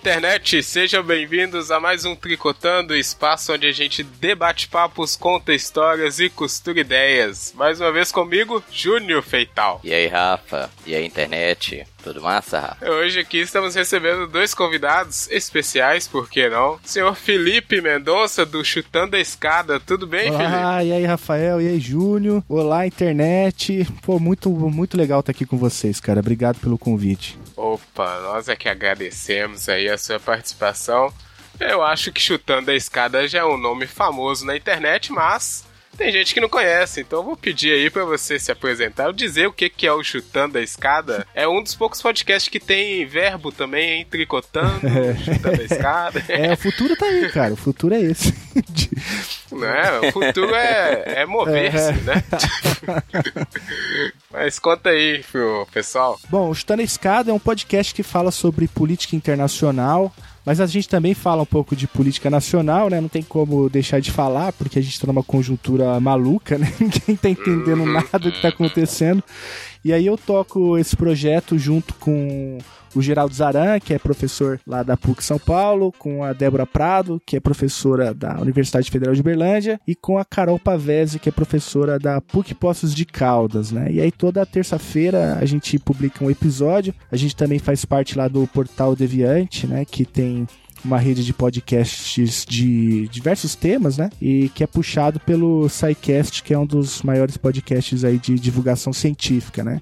internet, sejam bem-vindos a mais um Tricotando, espaço onde a gente debate papos, conta histórias e costura ideias. Mais uma vez comigo, Júnior Feital. E aí, Rafa? E aí, internet? Tudo massa, Rafa? Hoje aqui estamos recebendo dois convidados especiais, por que não? Senhor Felipe Mendonça, do Chutando a Escada. Tudo bem, Olá, Felipe? e aí, Rafael? E aí, Júnior? Olá, internet. Pô, muito, muito legal estar aqui com vocês, cara. Obrigado pelo convite. Opa, nós é que agradecemos aí a sua participação. Eu acho que Chutando a Escada já é um nome famoso na internet, mas tem gente que não conhece, então eu vou pedir aí pra você se apresentar, dizer o que que é o Chutando a Escada. É um dos poucos podcasts que tem verbo também, hein? Tricotando, chutando a escada. É, o futuro tá aí, cara. O futuro é esse. Não é? O futuro é, é mover-se, né? Mas conta aí pessoal. Bom, o Chutando a Escada é um podcast que fala sobre política internacional, mas a gente também fala um pouco de política nacional, né? Não tem como deixar de falar, porque a gente tá numa conjuntura maluca, né? Ninguém tá entendendo nada do que tá acontecendo. E aí eu toco esse projeto junto com o Geraldo Zaran, que é professor lá da PUC São Paulo, com a Débora Prado, que é professora da Universidade Federal de Berlândia, e com a Carol Pavese, que é professora da PUC Poços de Caldas, né? E aí toda terça-feira a gente publica um episódio. A gente também faz parte lá do Portal Deviante, né, que tem uma rede de podcasts de diversos temas, né? E que é puxado pelo SciCast, que é um dos maiores podcasts aí de divulgação científica, né?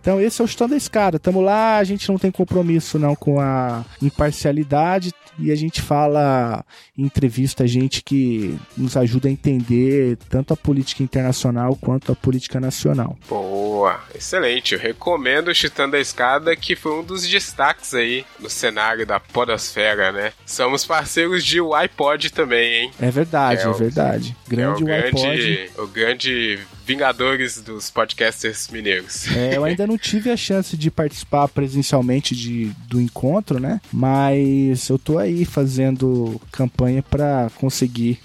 Então esse é o Chutando a Escada. Tamo lá, a gente não tem compromisso não com a imparcialidade e a gente fala, entrevista gente que nos ajuda a entender tanto a política internacional quanto a política nacional. Boa, excelente. Eu recomendo o Chutando a Escada, que foi um dos destaques aí no cenário da podosfera, né? Somos parceiros de iPod também, hein? É verdade, É é, o- verdade. Grande é o iPod. grande, o grande Vingadores dos podcasters mineiros. É, eu ainda não tive a chance de participar presencialmente de, do encontro, né? Mas eu tô aí fazendo campanha pra conseguir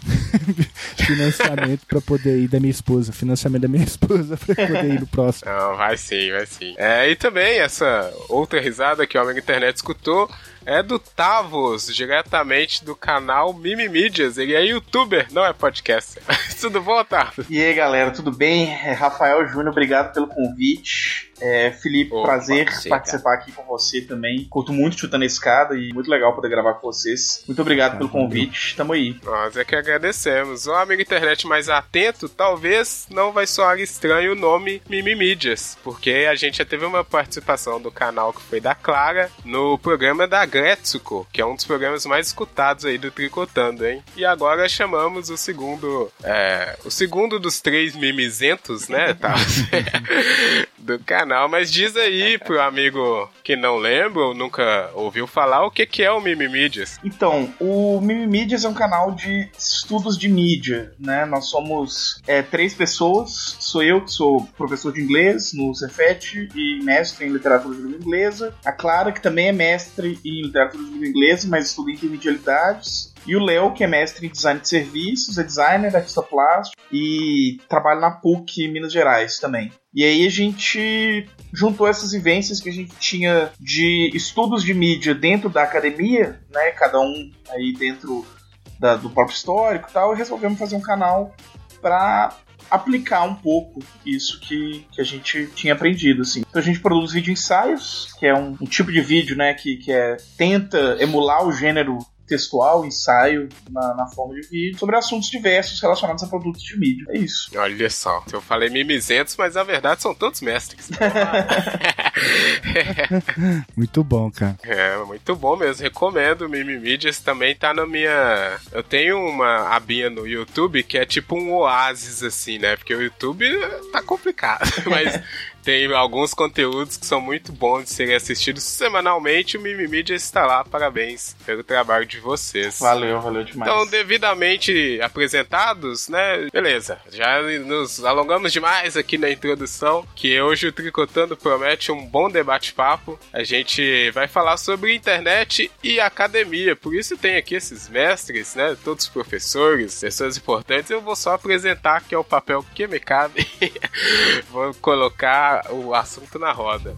financiamento pra poder ir da minha esposa, financiamento da minha esposa pra poder ir no próximo. Não, vai sim, vai sim. É, e também essa outra risada que o Amigo Internet escutou é do Tavos, diretamente do canal Mimimídias. Ele é youtuber, não é podcaster. Tudo bom, Tavos? E aí galera, tudo bem? É Rafael Júnior, obrigado pelo convite. É, Felipe, Opa, prazer participar aqui com você também. Curto muito chutando a escada e muito legal poder gravar com vocês. Muito obrigado pelo convite, tamo aí. Nós é que agradecemos. O amigo internet mais atento, talvez não vai soar estranho o nome Mimimídias, porque a gente já teve uma participação do canal que foi da Clara no programa da Gretsuko, que é um dos programas mais escutados aí do Tricotando, hein? E agora chamamos o segundo, é, o segundo dos três mimizentos, né, tá? do canal, mas diz aí pro amigo que não lembra ou nunca ouviu falar o que que é o Mimimídias. Então, o Mimimídias é um canal de estudos de mídia, né? Nós somos é, três pessoas. Sou eu, que sou professor de inglês no Cefet e mestre em literatura de língua inglesa. A Clara, que também é mestre em literatura de língua inglesa, mas estuda intermedialidades. E o Léo, que é mestre em design de serviços, é designer, artista plástico e trabalha na PUC Minas Gerais também. E aí a gente juntou essas vivências que a gente tinha de estudos de mídia dentro da academia, né? Cada um aí dentro da- do próprio histórico e tal, e resolvemos fazer um canal para aplicar um pouco isso que, que a gente tinha aprendido, assim. Então a gente produz vídeo ensaios, que é um, um tipo de vídeo, né, que, que é, tenta emular o gênero textual, ensaio, na, na forma de vídeo, sobre assuntos diversos relacionados a produtos de mídia. É isso. Olha só, eu falei mimizentos, mas na verdade são todos mestres. Muito bom, cara. é, muito bom mesmo, recomendo. Mimimídias também tá na minha. Eu tenho uma abinha no YouTube que é tipo um oásis, assim, né? Porque o YouTube tá complicado, mas. Tem alguns conteúdos que são muito bons de serem assistidos semanalmente. O Mimimídia está lá. Parabéns pelo trabalho de vocês. Valeu, valeu demais. Então, devidamente apresentados, né? Beleza. Já nos alongamos demais aqui na introdução, que hoje o Tricotando promete um bom debate-papo. A gente vai falar sobre internet e academia. Por isso tem aqui esses mestres, né? Todos professores, pessoas importantes. Eu vou só apresentar que é o papel que me cabe. vou colocar o assunto na roda.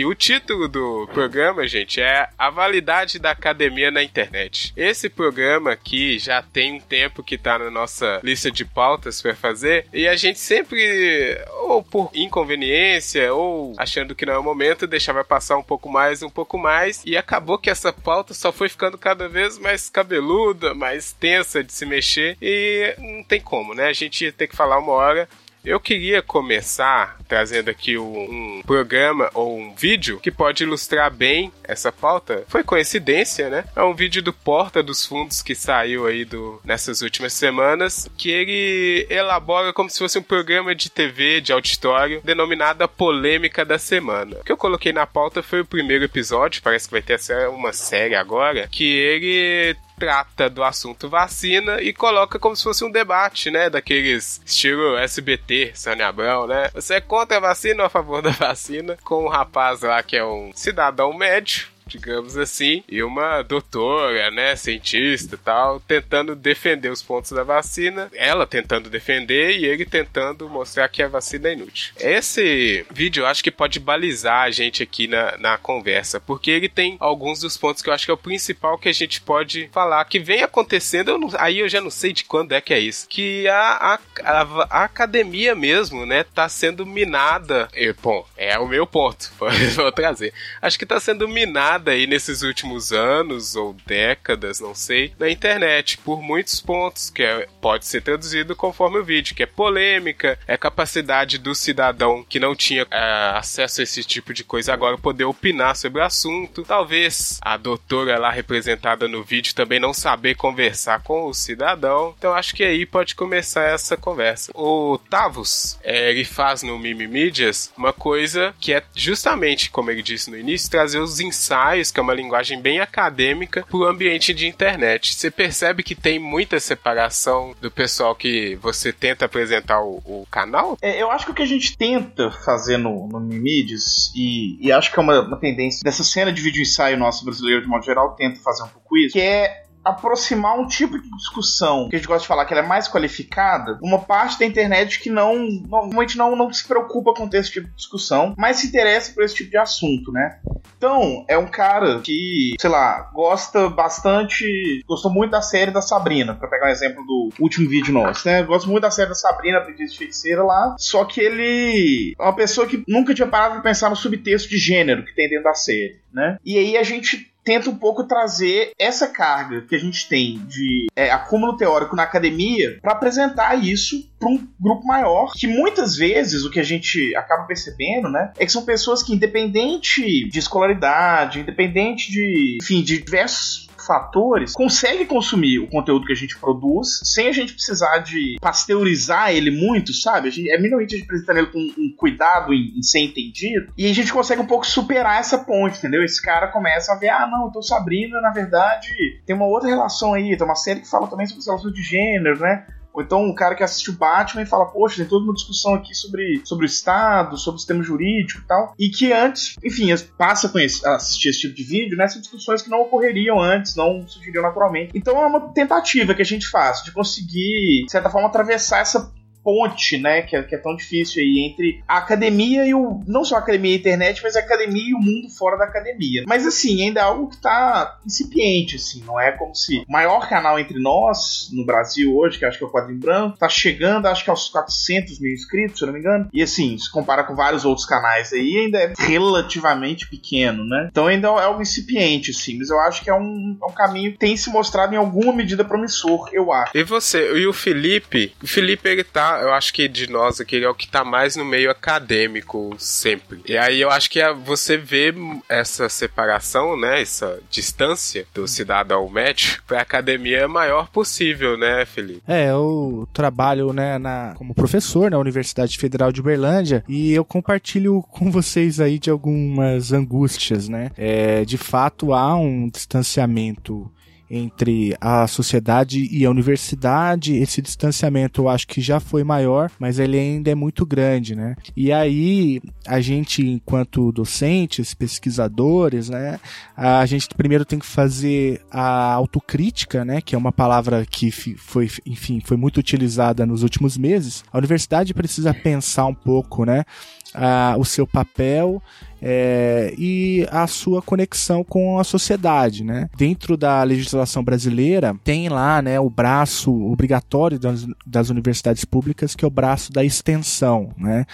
Aqui. O título do programa, gente, é A Validade da Academia na Internet. Esse programa aqui já tem um tempo que tá na nossa lista de pautas para fazer e a gente sempre, ou por inconveniência, ou achando que não é o momento, deixava passar um pouco mais, um pouco mais, e acabou que essa pauta só foi ficando cada vez mais cabeluda, mais tensa de se mexer e não tem como, né? A gente ia ter que falar uma hora eu queria começar trazendo aqui um, programa ou um vídeo que pode ilustrar bem essa pauta. Foi coincidência, né? É um vídeo do Porta dos Fundos que saiu aí do, nessas últimas semanas, que ele elabora como se fosse um programa de TV, de auditório, denominado a Polêmica da Semana. O que eu coloquei na pauta foi o primeiro episódio, parece que vai ter uma série agora, que ele trata do assunto vacina e coloca como se fosse um debate, né? Daqueles estilo SBT, Sônia Abrão, né? Você é contra a vacina ou a favor da vacina? Com um rapaz lá que é um cidadão médio digamos assim, e uma doutora, né, cientista e tal, tentando defender os pontos da vacina, ela tentando defender e ele tentando mostrar que a vacina é inútil. Esse vídeo eu acho que pode balizar a gente aqui na, na conversa, porque ele tem alguns dos pontos que eu acho que é o principal que a gente pode falar, que vem acontecendo, eu não, aí eu já não sei de quando é que é isso, que a, a, a, academia mesmo, né, tá sendo minada, e, bom, é o meu ponto, vou trazer, acho que tá sendo minada aí nesses últimos anos ou décadas, não sei, na internet por muitos pontos, que é, pode ser traduzido conforme o vídeo, que é polêmica, é capacidade do cidadão que não tinha é, acesso a esse tipo de coisa agora poder opinar sobre o assunto. Talvez a doutora lá representada no vídeo também não saber conversar com o cidadão. Então acho que aí pode começar essa conversa. O Tavos, é, ele faz no Mimimídias uma coisa que é justamente, como ele disse no início, trazer os ensaios que é uma linguagem bem acadêmica, para o ambiente de internet. Você percebe que tem muita separação do pessoal que você tenta apresentar o, o canal? É, eu acho que o que a gente tenta fazer no, no Mimides, e, e acho que é uma, uma tendência dessa cena de vídeo ensaio nosso brasileiro, de modo geral, tenta fazer um pouco isso, que é aproximar um tipo de discussão que a gente gosta de falar que ela é mais qualificada, uma parte da internet que não normalmente não, não se preocupa com esse tipo de discussão, mas se interessa por esse tipo de assunto, né? Então, é um cara que, sei lá, gosta bastante, gostou muito da série da Sabrina, para pegar um exemplo do último vídeo nosso, né? Gosta muito da série da Sabrina, Aprendiz de Feiticeira lá, só que ele é uma pessoa que nunca tinha parado pra pensar no subtexto de gênero que tem dentro da série, né? E aí a gente tenta um pouco trazer essa carga que a gente tem de é, acúmulo teórico na academia para apresentar isso para um grupo maior, que muitas vezes o que a gente acaba percebendo, né, é que são pessoas que independente de escolaridade, independente de, enfim, de diversos fatores, consegue consumir o conteúdo que a gente produz sem a gente precisar de pasteurizar ele muito, sabe? A gente, é minimamente a gente apresentar ele com um cuidado em, em, ser entendido e a gente consegue um pouco superar essa ponte, entendeu? Esse cara começa a ver, ah, não, então Sabrina, na verdade, tem uma outra relação aí, tem uma série que fala também sobre relações de gênero, né? Ou então um cara que assiste o Batman e fala, poxa, tem toda uma discussão aqui sobre, sobre o Estado, sobre o sistema jurídico e tal. E que antes, enfim, passa a, conhecer, a assistir esse tipo de vídeo, né? São discussões que não ocorreriam antes, não surgiriam naturalmente. Então é uma tentativa que a gente faz de conseguir, de certa forma, atravessar essa ponte, né, que é, que é, tão difícil aí entre a academia e o não só a academia e a internet, mas a academia e o mundo fora da academia. Mas assim, ainda é algo que tá incipiente, assim, não é como se o maior canal entre nós no Brasil hoje, que acho que é o Quadrinho Branco, tá chegando, acho que aos 400 mil inscritos, se eu não me engano. E assim, se compara com vários outros canais aí, ainda é relativamente pequeno, né? Então ainda é algo incipiente, assim, mas eu acho que é um, é um caminho que tem se mostrado em alguma medida promissor, eu acho. E você, e o Felipe, o Felipe ele tá tá, eu acho que de nós aqui ele é o que tá mais no meio acadêmico sempre. E aí eu acho que é você vê essa separação, né, essa distância do cidadão médio pra academia maior possível, né, Felipe? É, eu trabalho, né, na, como professor na Universidade Federal de Uberlândia e eu compartilho com vocês aí de algumas angústias, né? É, de fato há um distanciamento entre a sociedade e a universidade, esse distanciamento eu acho que já foi maior, mas ele ainda é muito grande, né? E aí, a gente, enquanto docentes, pesquisadores, né, a gente primeiro tem que fazer a autocrítica, né, que é uma palavra que foi, enfim, foi muito utilizada nos últimos meses. A universidade precisa pensar um pouco, né, a, o seu papel é, e a sua conexão com a sociedade, né? Dentro da legislação brasileira tem lá, né, o braço obrigatório das, das universidades públicas que é o braço da extensão, né?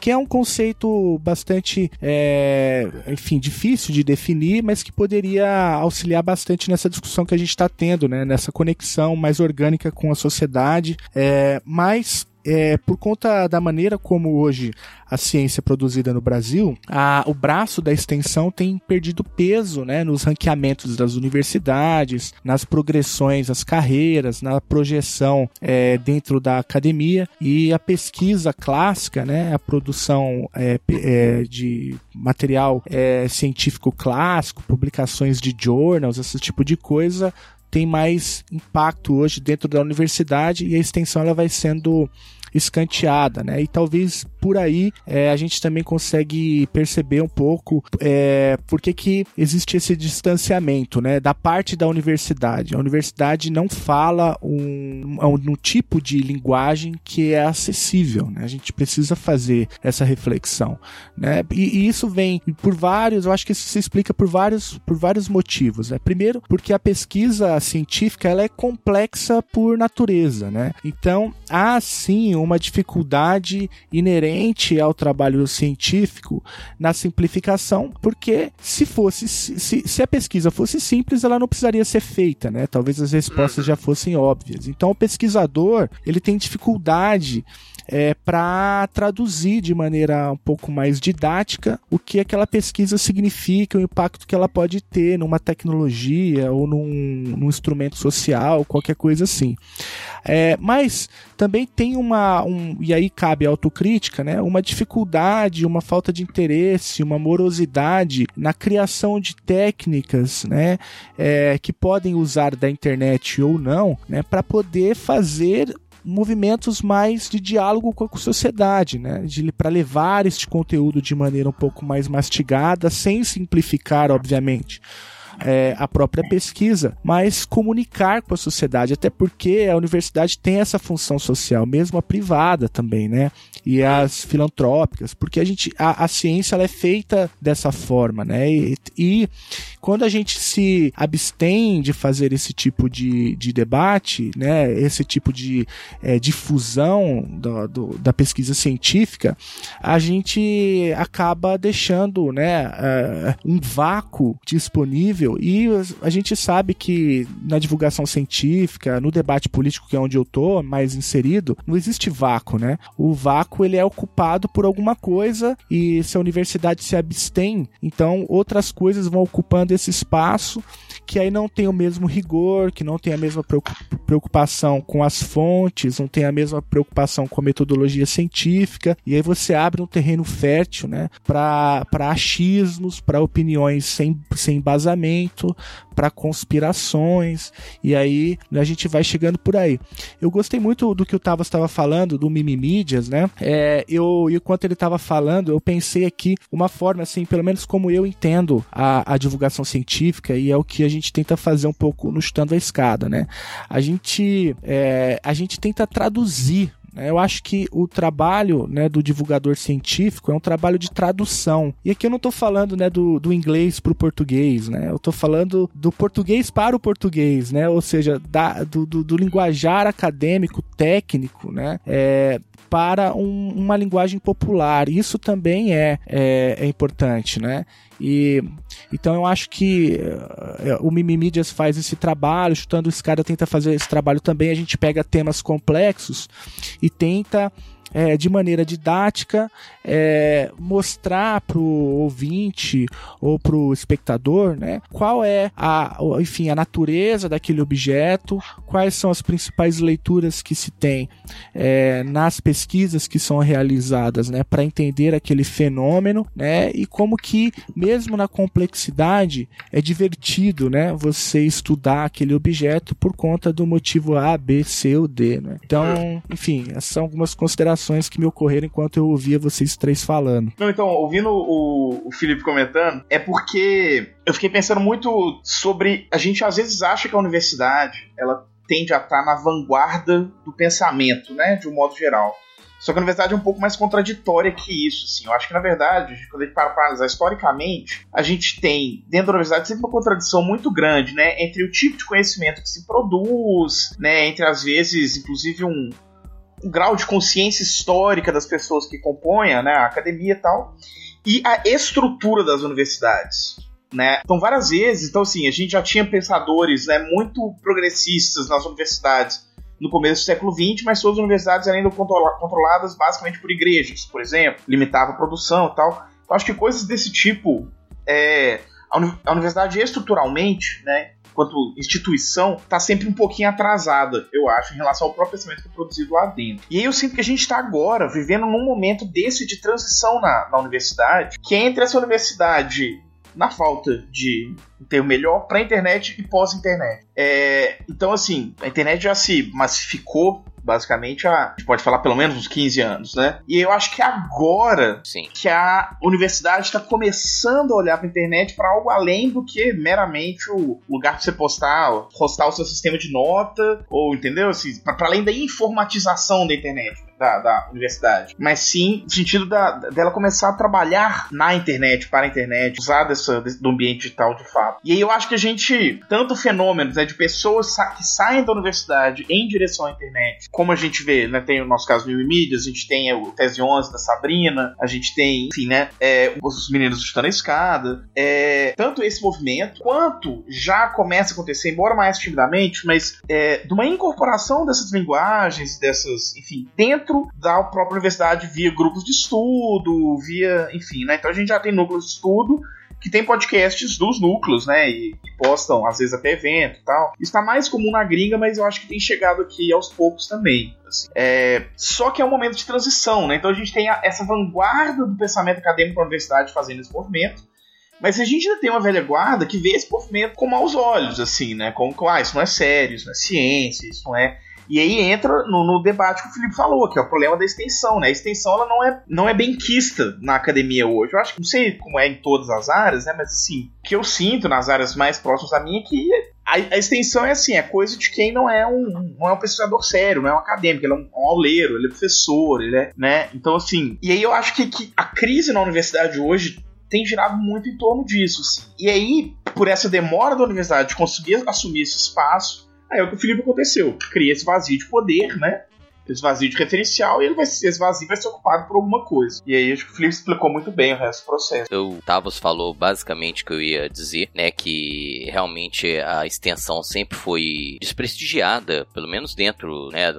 Que é um conceito bastante, é, enfim, difícil de definir, mas que poderia auxiliar bastante nessa discussão que a gente está tendo, né? Nessa conexão mais orgânica com a sociedade, é, mas é, por conta da maneira como hoje a ciência é produzida no Brasil, a, o braço da extensão tem perdido peso né, nos ranqueamentos das universidades, nas progressões, as carreiras, na projeção é, dentro da academia e a pesquisa clássica, né, a produção é, é de material é, científico clássico, publicações de journals, esse tipo de coisa, tem mais impacto hoje dentro da universidade e a extensão ela vai sendo escanteada, né? E talvez por aí é, a gente também consegue perceber um pouco é, por que, que existe esse distanciamento, né? Da parte da universidade. A universidade não fala um, um, um tipo de linguagem que é acessível, né? A gente precisa fazer essa reflexão, né? E, e isso vem por vários, eu acho que isso se explica por vários, por vários motivos, né? Primeiro, porque a pesquisa científica ela é complexa por natureza, né? Então, há sim uma dificuldade inerente ao trabalho científico na simplificação, porque se fosse se, se a pesquisa fosse simples, ela não precisaria ser feita, né? Talvez as respostas já fossem óbvias. Então, o pesquisador ele tem dificuldade é, para traduzir de maneira um pouco mais didática o que aquela pesquisa significa, o impacto que ela pode ter numa tecnologia ou num, num instrumento social, qualquer coisa assim. É, mas também tem uma, um, e aí cabe a autocrítica, né, uma dificuldade, uma falta de interesse, uma morosidade na criação de técnicas né, é, que podem usar da internet ou não né, para poder fazer movimentos mais de diálogo com a sociedade, né? para levar este conteúdo de maneira um pouco mais mastigada, sem simplificar, obviamente é, a própria pesquisa, mas comunicar com a sociedade, até porque a universidade tem essa função social, mesmo a privada também, né? E as filantrópicas, porque a gente a, a ciência ela é feita dessa forma, né? E, e, quando a gente se abstém de fazer esse tipo de, de debate, né? Esse tipo de é, difusão do, do, da pesquisa científica, a gente acaba deixando, né? Uh, um vácuo disponível e a gente sabe que na divulgação científica, no debate político, que é onde eu tô mais inserido, não existe vácuo, né? O vácuo ele é ocupado por alguma coisa e se a universidade se abstém, então outras coisas vão ocupando esse espaço que aí não tem o mesmo rigor, que não tem a mesma preocupação com as fontes, não tem a mesma preocupação com a metodologia científica, e aí você abre um terreno fértil né, para achismos, para opiniões sem, sem embasamento, para conspirações, e aí a gente vai chegando por aí. Eu gostei muito do que o Tavas estava falando, do Mimimídias, né? É, eu, enquanto ele estava falando, eu pensei aqui uma forma, assim, pelo menos como eu entendo a, a divulgação científica, e é o que a gente tenta fazer um pouco no Chutando a Escada, né? A gente, é, a gente tenta traduzir né? Eu acho que o trabalho né, do divulgador científico é um trabalho de tradução. E aqui eu não estou falando né, do, do inglês para o português, né? eu estou falando do português para o português, né? ou seja, da, do, do, do linguajar acadêmico, técnico, né? É, para um, uma linguagem popular. Isso também é, é, é importante, né? E então eu acho que uh, o Mimimídias faz esse trabalho, chutando esse cara tenta fazer esse trabalho também. A gente pega temas complexos e tenta é, de maneira didática, é, mostrar para o ouvinte ou para o espectador né, qual é a, enfim, a natureza daquele objeto, quais são as principais leituras que se tem é, nas pesquisas que são realizadas né, para entender aquele fenômeno né, e como que, mesmo na complexidade, é divertido né, você estudar aquele objeto por conta do motivo A, B, C ou D. Né? Então, enfim, essas são algumas considerações que me ocorreram enquanto eu ouvia vocês três falando. Não, então, ouvindo o, o Felipe comentando, é porque eu fiquei pensando muito sobre. A gente às vezes acha que a universidade ela tende a estar na vanguarda do pensamento, né? De um modo geral. Só que a universidade é um pouco mais contraditória que isso, assim. Eu acho que, na verdade, quando a gente para para analisar historicamente, a gente tem, dentro da universidade, sempre uma contradição muito grande, né? Entre o tipo de conhecimento que se produz, né? Entre, às vezes, inclusive, um, o grau de consciência histórica das pessoas que compõem né, a academia e tal, e a estrutura das universidades. Né? Então, várias vezes, então assim, a gente já tinha pensadores né, muito progressistas nas universidades no começo do século XX, mas todas as universidades eram ainda controladas basicamente por igrejas, por exemplo, limitava a produção e tal. Então, acho que coisas desse tipo, é, a, universidade estruturalmente, né, quanto instituição, tá sempre um pouquinho atrasada, eu acho, em relação ao próprio pensamento que é produzido lá dentro. E aí eu sinto que a gente está agora vivendo num momento desse de transição na, na universidade, que é entre essa universidade na falta de um termo melhor para a internet e pós-internet. É, então, assim, a internet já se massificou basicamente há, a gente pode falar pelo menos uns 15 anos, né? E eu acho que agora Sim. que a universidade está começando a olhar para a internet para algo além do que meramente o lugar para você postar, postar o seu sistema de nota, ou entendeu? Assim, para além da informatização da internet. Da, da, universidade, mas sim no sentido da, dela começar a trabalhar na internet, para a internet, usar dessa, do ambiente digital de fato. E aí eu acho que a gente, tanto fenômenos né, de pessoas que saem da universidade em direção à internet, como a gente vê, né, tem o nosso caso Mil Mídias, a gente tem o Tese 11 da Sabrina, a gente tem, enfim, né, é, os meninos chutando a escada, é, tanto esse movimento, quanto já começa a acontecer, embora mais timidamente, mas é, de uma incorporação dessas linguagens, dessas, enfim, dentro da própria universidade via grupos de estudo, via, enfim, né, então a gente já tem núcleos de estudo que tem podcasts dos núcleos, né? E, e postam, às vezes, até evento e tal. Isso tá mais comum na gringa, mas eu acho que tem chegado aqui aos poucos também. Assim. É, só que é um momento de transição, né? Então a gente tem a, essa vanguarda do pensamento acadêmico da universidade fazendo esse movimento. Mas a gente ainda tem uma velha guarda que vê esse movimento com maus olhos, assim, né? Como, ah, isso não é sério, isso não é ciência, isso não é e aí entra no, no, debate que o Felipe falou, que é o problema da extensão, né? A extensão ela não é, não é bem quista na academia hoje. Eu acho que não sei como é em todas as áreas, né? Mas assim, o que eu sinto nas áreas mais próximas a mim é que a, a, extensão é assim, é coisa de quem não é um, não é um pesquisador sério, não é um acadêmico, ele é um, um auleiro, ele é professor, ele é, né? Então, assim, e aí eu acho que, que a crise na universidade hoje tem girado muito em torno disso, assim. E aí, por essa demora da universidade de conseguir assumir esse espaço, Aí é o que o Felipe aconteceu. Cria esse vazio de poder, né? Esse vazio de referencial e ele vai, esse vazio vai ser ocupado por alguma coisa. E aí acho que o Felipe explicou muito bem o resto do processo. O Tavos falou basicamente o que eu ia dizer, né? Que realmente a extensão sempre foi desprestigiada, pelo menos dentro né,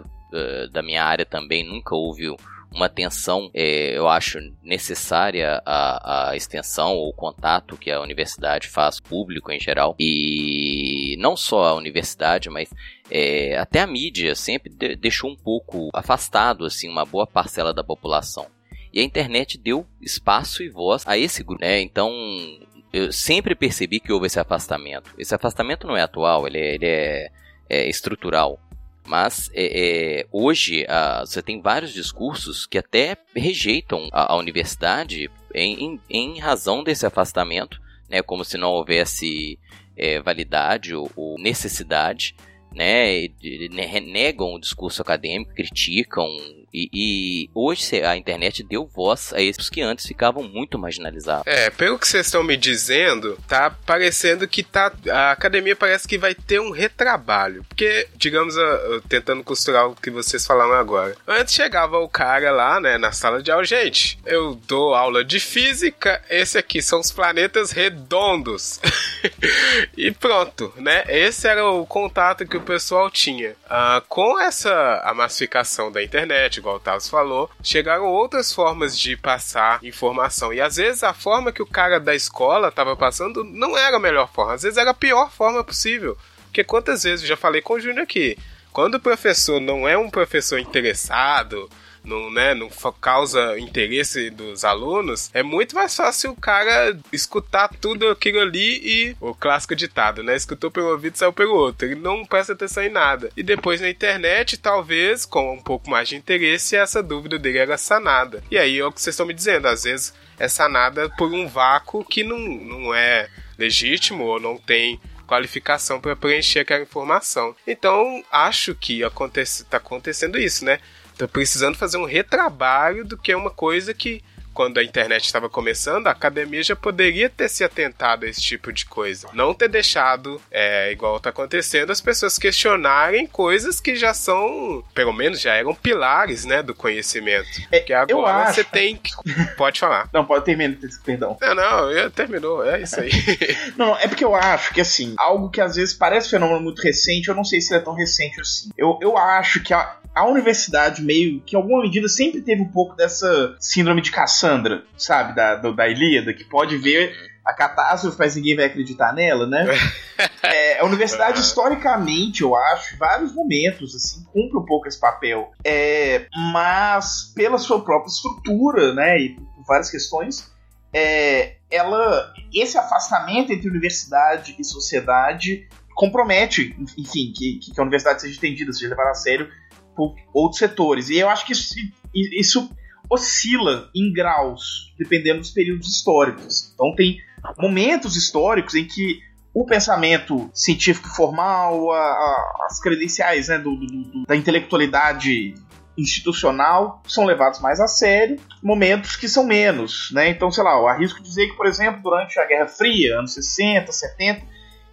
da minha área também, nunca houve uma atenção, é, eu acho, necessária à, à extensão ou contato que a universidade faz público em geral. E não só a universidade, mas é, até a mídia sempre de, deixou um pouco afastado assim uma boa parcela da população. E a internet deu espaço e voz a esse grupo. Né? Então, eu sempre percebi que houve esse afastamento. Esse afastamento não é atual, ele é, ele é, é estrutural. Mas é, é, hoje você tem vários discursos que até rejeitam a, a universidade em, em, em, razão desse afastamento, né, como se não houvesse é, validade ou, ou, necessidade, né, renegam o discurso acadêmico, criticam E, e hoje a internet deu voz a esses que antes ficavam muito marginalizados. É, pelo que vocês estão me dizendo, tá parecendo que tá. A academia parece que vai ter um retrabalho. Porque, digamos, tentando costurar o que vocês falaram agora. Antes chegava o cara lá, né, na sala de aula, gente, eu dou aula de física, esse aqui são os planetas redondos. e pronto, né? Esse era o contato que o pessoal tinha. Ah, com essa a massificação da internet, igual o Tavos falou, chegaram outras formas de passar informação. E às vezes a forma que o cara da escola estava passando não era a melhor forma, às vezes era a pior forma possível. Porque quantas vezes eu já falei com o Júnior aqui, quando o professor não é um professor interessado, não, né, fa- causa interesse dos alunos, é muito mais fácil o cara escutar tudo aquilo ali e o clássico ditado, né? Escutou pelo ouvido, saiu pelo outro. Ele não presta atenção em nada. E depois na internet, talvez, com um pouco mais de interesse, essa dúvida dele era sanada. E aí é o que vocês estão me dizendo, às vezes é sanada por um vácuo que não, não é legítimo ou não tem qualificação para preencher aquela informação. Então, acho que acontece, tá acontecendo isso, né? Tô precisando fazer um retrabalho do que é uma coisa que, quando a internet estava começando, a academia já poderia ter se atentado a esse tipo de coisa. Não ter deixado, é, igual tá acontecendo, as pessoas questionarem coisas que já são, pelo menos já eram pilares, né, do conhecimento. É, Porque eu agora acho- você tem que... Pode falar. Não, pode terminar, perdão. Não, não, eu- terminou, é isso aí. Não, é porque eu acho que, assim, algo que às vezes parece um fenômeno muito recente, eu não sei se ele é tão recente assim. Eu, eu acho que a, a universidade, meio que em alguma medida, sempre teve um pouco dessa síndrome de Cassandra, sabe? Da, do- da Ilíada, que pode ver a catástrofe, mas ninguém vai acreditar nela, né? É, a universidade, historicamente, eu acho, em vários momentos, assim, cumpre um pouco esse papel. É, mas, pela sua própria estrutura, né, e por várias questões, é, ela, esse afastamento entre universidade e sociedade compromete, enfim, que, que a universidade seja entendida, seja levada a sério por outros setores. E eu acho que isso, isso oscila em graus, dependendo dos períodos históricos. Então tem momentos históricos em que o pensamento científico formal, a- a- as credenciais né, do- do- da intelectualidade institucional são levados mais a sério, momentos que são menos, né? Então, sei lá, eu arrisco dizer que, por exemplo, durante a Guerra Fria, anos 60, 70,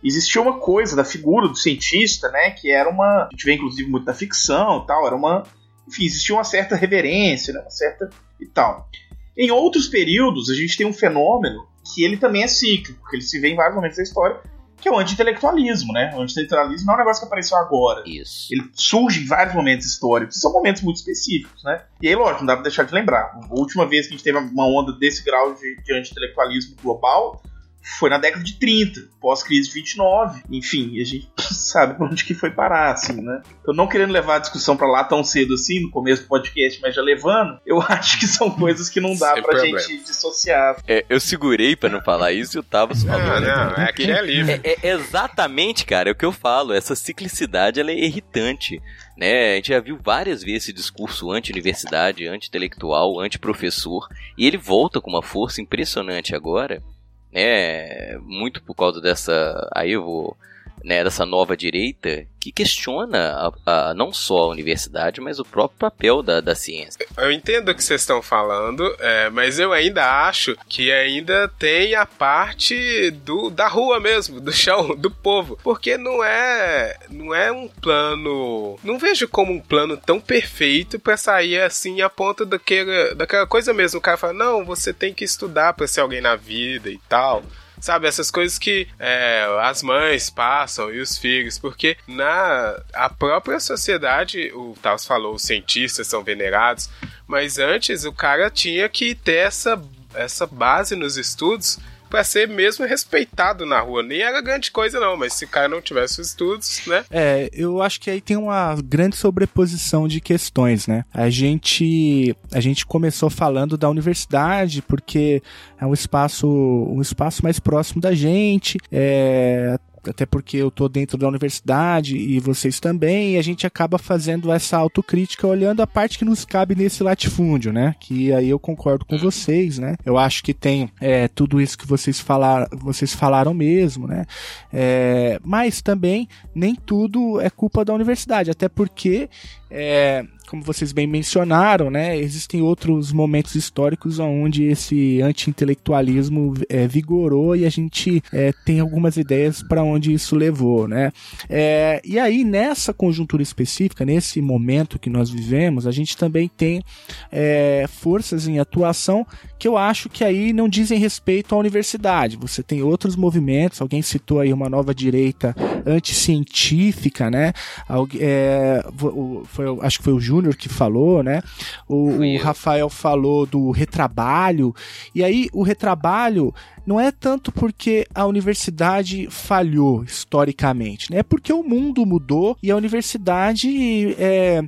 existia uma coisa da figura do cientista, né, que era uma, a gente vê inclusive muito da ficção, e tal, era uma, enfim, existia uma certa reverência, né, uma certa e tal. Em outros períodos, a gente tem um fenômeno que ele também é cíclico, que ele se vê em vários momentos da história, que é o anti-intelectualismo, né? O anti-intelectualismo não é um negócio que apareceu agora. Isso. Ele surge em vários momentos históricos, são momentos muito específicos, né? E aí, lógico, não dá pra deixar de lembrar. A última vez que a gente teve uma onda desse grau de, de anti-intelectualismo global foi na década de 30, pós-crise de 29. Enfim, a gente sabe pra onde que foi parar, assim, né? Então, não querendo levar a discussão pra lá tão cedo assim, no começo do podcast, mas já levando, eu acho que são coisas que não dá Sem pra problema. gente dissociar. É, eu segurei pra não falar isso e o Tavos falou. Não, não, é que é livre. É, é exatamente, cara, é o que eu falo. Essa ciclicidade ela é irritante. Né? A gente já viu várias vezes esse discurso anti-universidade, anti-intelectual, anti-professor, e ele volta com uma força impressionante agora, né? Muito por causa dessa. Aí eu vou. Né, dessa nova direita que questiona a- a- não só a universidade, mas o próprio papel da, da ciência. Eu entendo o que vocês estão falando, é, mas eu ainda acho que ainda tem a parte do da rua mesmo, do chão, do povo, porque não é não é um plano, não vejo como um plano tão perfeito pra sair assim a ponto daquela, daquela coisa mesmo. O cara fala não, você tem que estudar pra ser alguém na vida e tal. Sabe, essas coisas que é, as mães passam e os filhos, porque na a própria sociedade, o Taos falou, os cientistas são venerados, mas antes o cara tinha que ter essa, essa base nos estudos para ser mesmo respeitado na rua. Nem era grande coisa não, mas se o cara não tivesse os estudos, né? É, eu acho que aí tem uma grande sobreposição de questões, né? A gente a gente começou falando da universidade porque é um espaço um espaço mais próximo da gente, é, até porque eu tô dentro da universidade e vocês também, e a gente acaba fazendo essa autocrítica olhando a parte que nos cabe nesse latifúndio, né? Que aí eu concordo com vocês, né? Eu acho que tem é, tudo isso que vocês falaram, vocês falaram mesmo, né? É, mas também nem tudo é culpa da universidade, até porque é, como vocês bem mencionaram, né, existem outros momentos históricos onde esse anti-intelectualismo é, vigorou e a gente é, tem algumas ideias para onde isso levou, né? É, e aí nessa conjuntura específica, nesse momento que nós vivemos, a gente também tem é, forças em atuação que eu acho que aí não dizem respeito à universidade. Você tem outros movimentos, alguém citou aí uma nova direita anticientífica, né? É, foi, acho que foi o Júnior que falou, né? O, o Rafael falou do retrabalho. E aí o retrabalho não é tanto porque a universidade falhou historicamente, né? É porque o mundo mudou e a universidade é,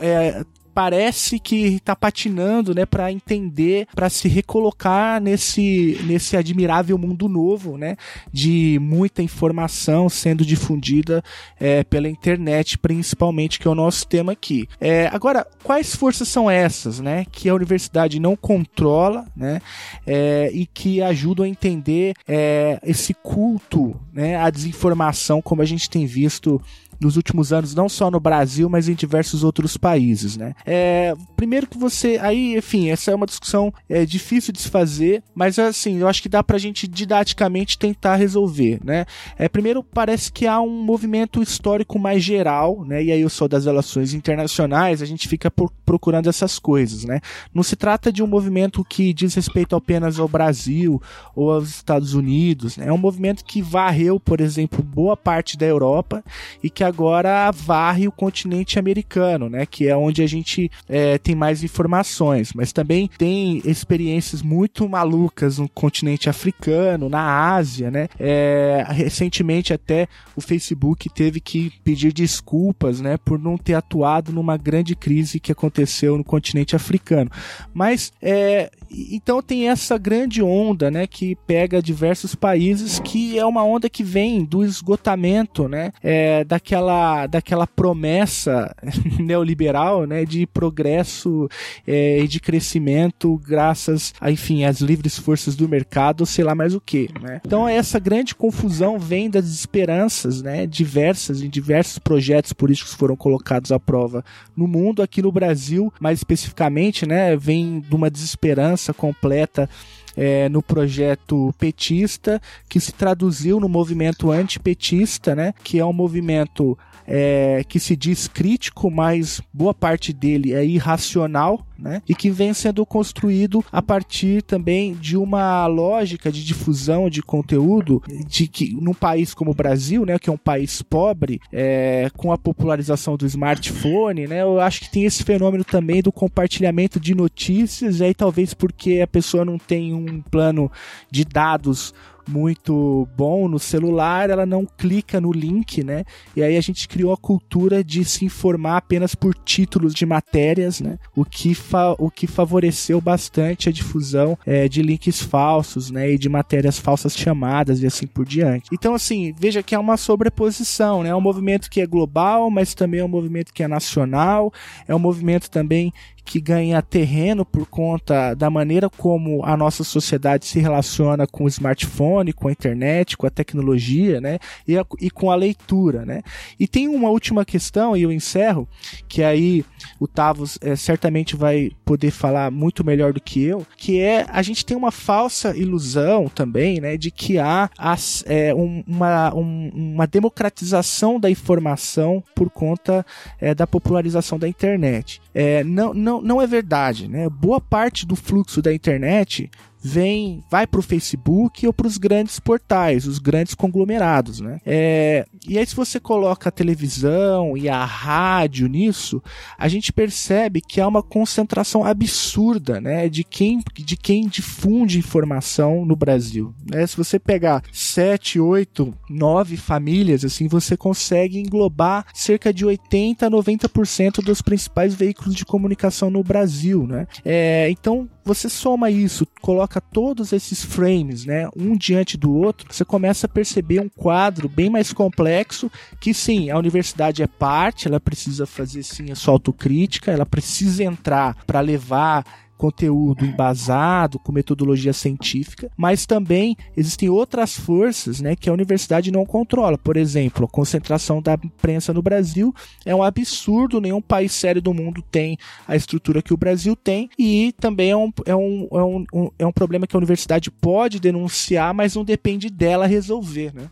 é, parece que está patinando, né, para entender, para se recolocar nesse nesse admirável mundo novo, né, de muita informação sendo difundida é, pela internet, principalmente que é o nosso tema aqui. É, agora, quais forças são essas, né, que a universidade não controla, né, é, e que ajudam a entender é, esse culto, né, à desinformação, como a gente tem visto nos últimos anos, não só no Brasil, mas em diversos outros países, né? É, primeiro que você, aí, enfim, essa é uma discussão é, difícil de se fazer, mas assim, eu acho que dá pra gente didaticamente tentar resolver, né? É, primeiro, parece que há um movimento histórico mais geral, né? E aí eu sou das relações internacionais, a gente fica por, procurando essas coisas, né? Não se trata de um movimento que diz respeito apenas ao Brasil ou aos Estados Unidos, né? É um movimento que varreu, por exemplo, boa parte da Europa e que agora varre o continente americano, né? Que é onde a gente é, tem mais informações. Mas também tem experiências muito malucas no continente africano, na Ásia, né? É, recentemente até o Facebook teve que pedir desculpas, né? Por não ter atuado numa grande crise que aconteceu no continente africano. Mas é, então tem essa grande onda, né, que pega diversos países, que é uma onda que vem do esgotamento, né, é, daquela, daquela promessa neoliberal, né, de progresso é, e de crescimento graças, a, enfim, às livres forças do mercado, sei lá mais o que, né. Então essa grande confusão vem das esperanças, né, diversas em diversos projetos políticos foram colocados à prova no mundo, aqui no Brasil, mais especificamente, né, vem de uma desesperança completa é, no projeto petista, que se traduziu no movimento antipetista, né, que é um movimento é, que se diz crítico, mas boa parte dele é irracional, né? E que vem sendo construído a partir também de uma lógica de difusão de conteúdo de que num país como o Brasil, né, que é um país pobre, é, com a popularização do smartphone, né, eu acho que tem esse fenômeno também do compartilhamento de notícias, e aí talvez porque a pessoa não tem um plano de dados muito bom no celular, ela não clica no link, né? E aí a gente criou a cultura de se informar apenas por títulos de matérias, né? O que, o que favoreceu bastante a difusão é, de links falsos, né? E de matérias falsas chamadas e assim por diante. Então, assim, veja que é uma sobreposição, né? É um movimento que é global, mas também é um movimento que é nacional, é um movimento também que ganha terreno por conta da maneira como a nossa sociedade se relaciona com o smartphone, com a internet, com a tecnologia, né? E, a, e com a leitura, né? E tem uma última questão, e eu encerro, que aí o Tavos é, certamente vai poder falar muito melhor do que eu, que é a gente tem uma falsa ilusão também, né? De que há as, é, um, uma, um, uma democratização da informação por conta é, da popularização da internet. É, não, não, não é verdade, né? Boa parte do fluxo da internet vem, vai para o Facebook ou para os grandes portais, os grandes conglomerados, né? É, e aí se você coloca a televisão e a rádio nisso, a gente percebe que há uma concentração absurda, né, de quem, de quem difunde informação no Brasil. Né? Se você pegar sete, oito, nove famílias, assim, você consegue englobar cerca de 80 a 90% dos principais veículos de comunicação no Brasil, né? É, então você soma isso, coloca todos esses frames, né, um diante do outro, você começa a perceber um quadro bem mais complexo que sim, a universidade é parte, ela precisa fazer sim a sua autocrítica, ela precisa entrar para levar conteúdo embasado, com metodologia científica, mas também existem outras forças né, que a universidade não controla. Por exemplo, a concentração da imprensa no Brasil é um absurdo, nenhum país sério do mundo tem a estrutura que o Brasil tem, e também é um, é um, é um, um é um problema que a universidade pode denunciar, mas não depende dela resolver. Né?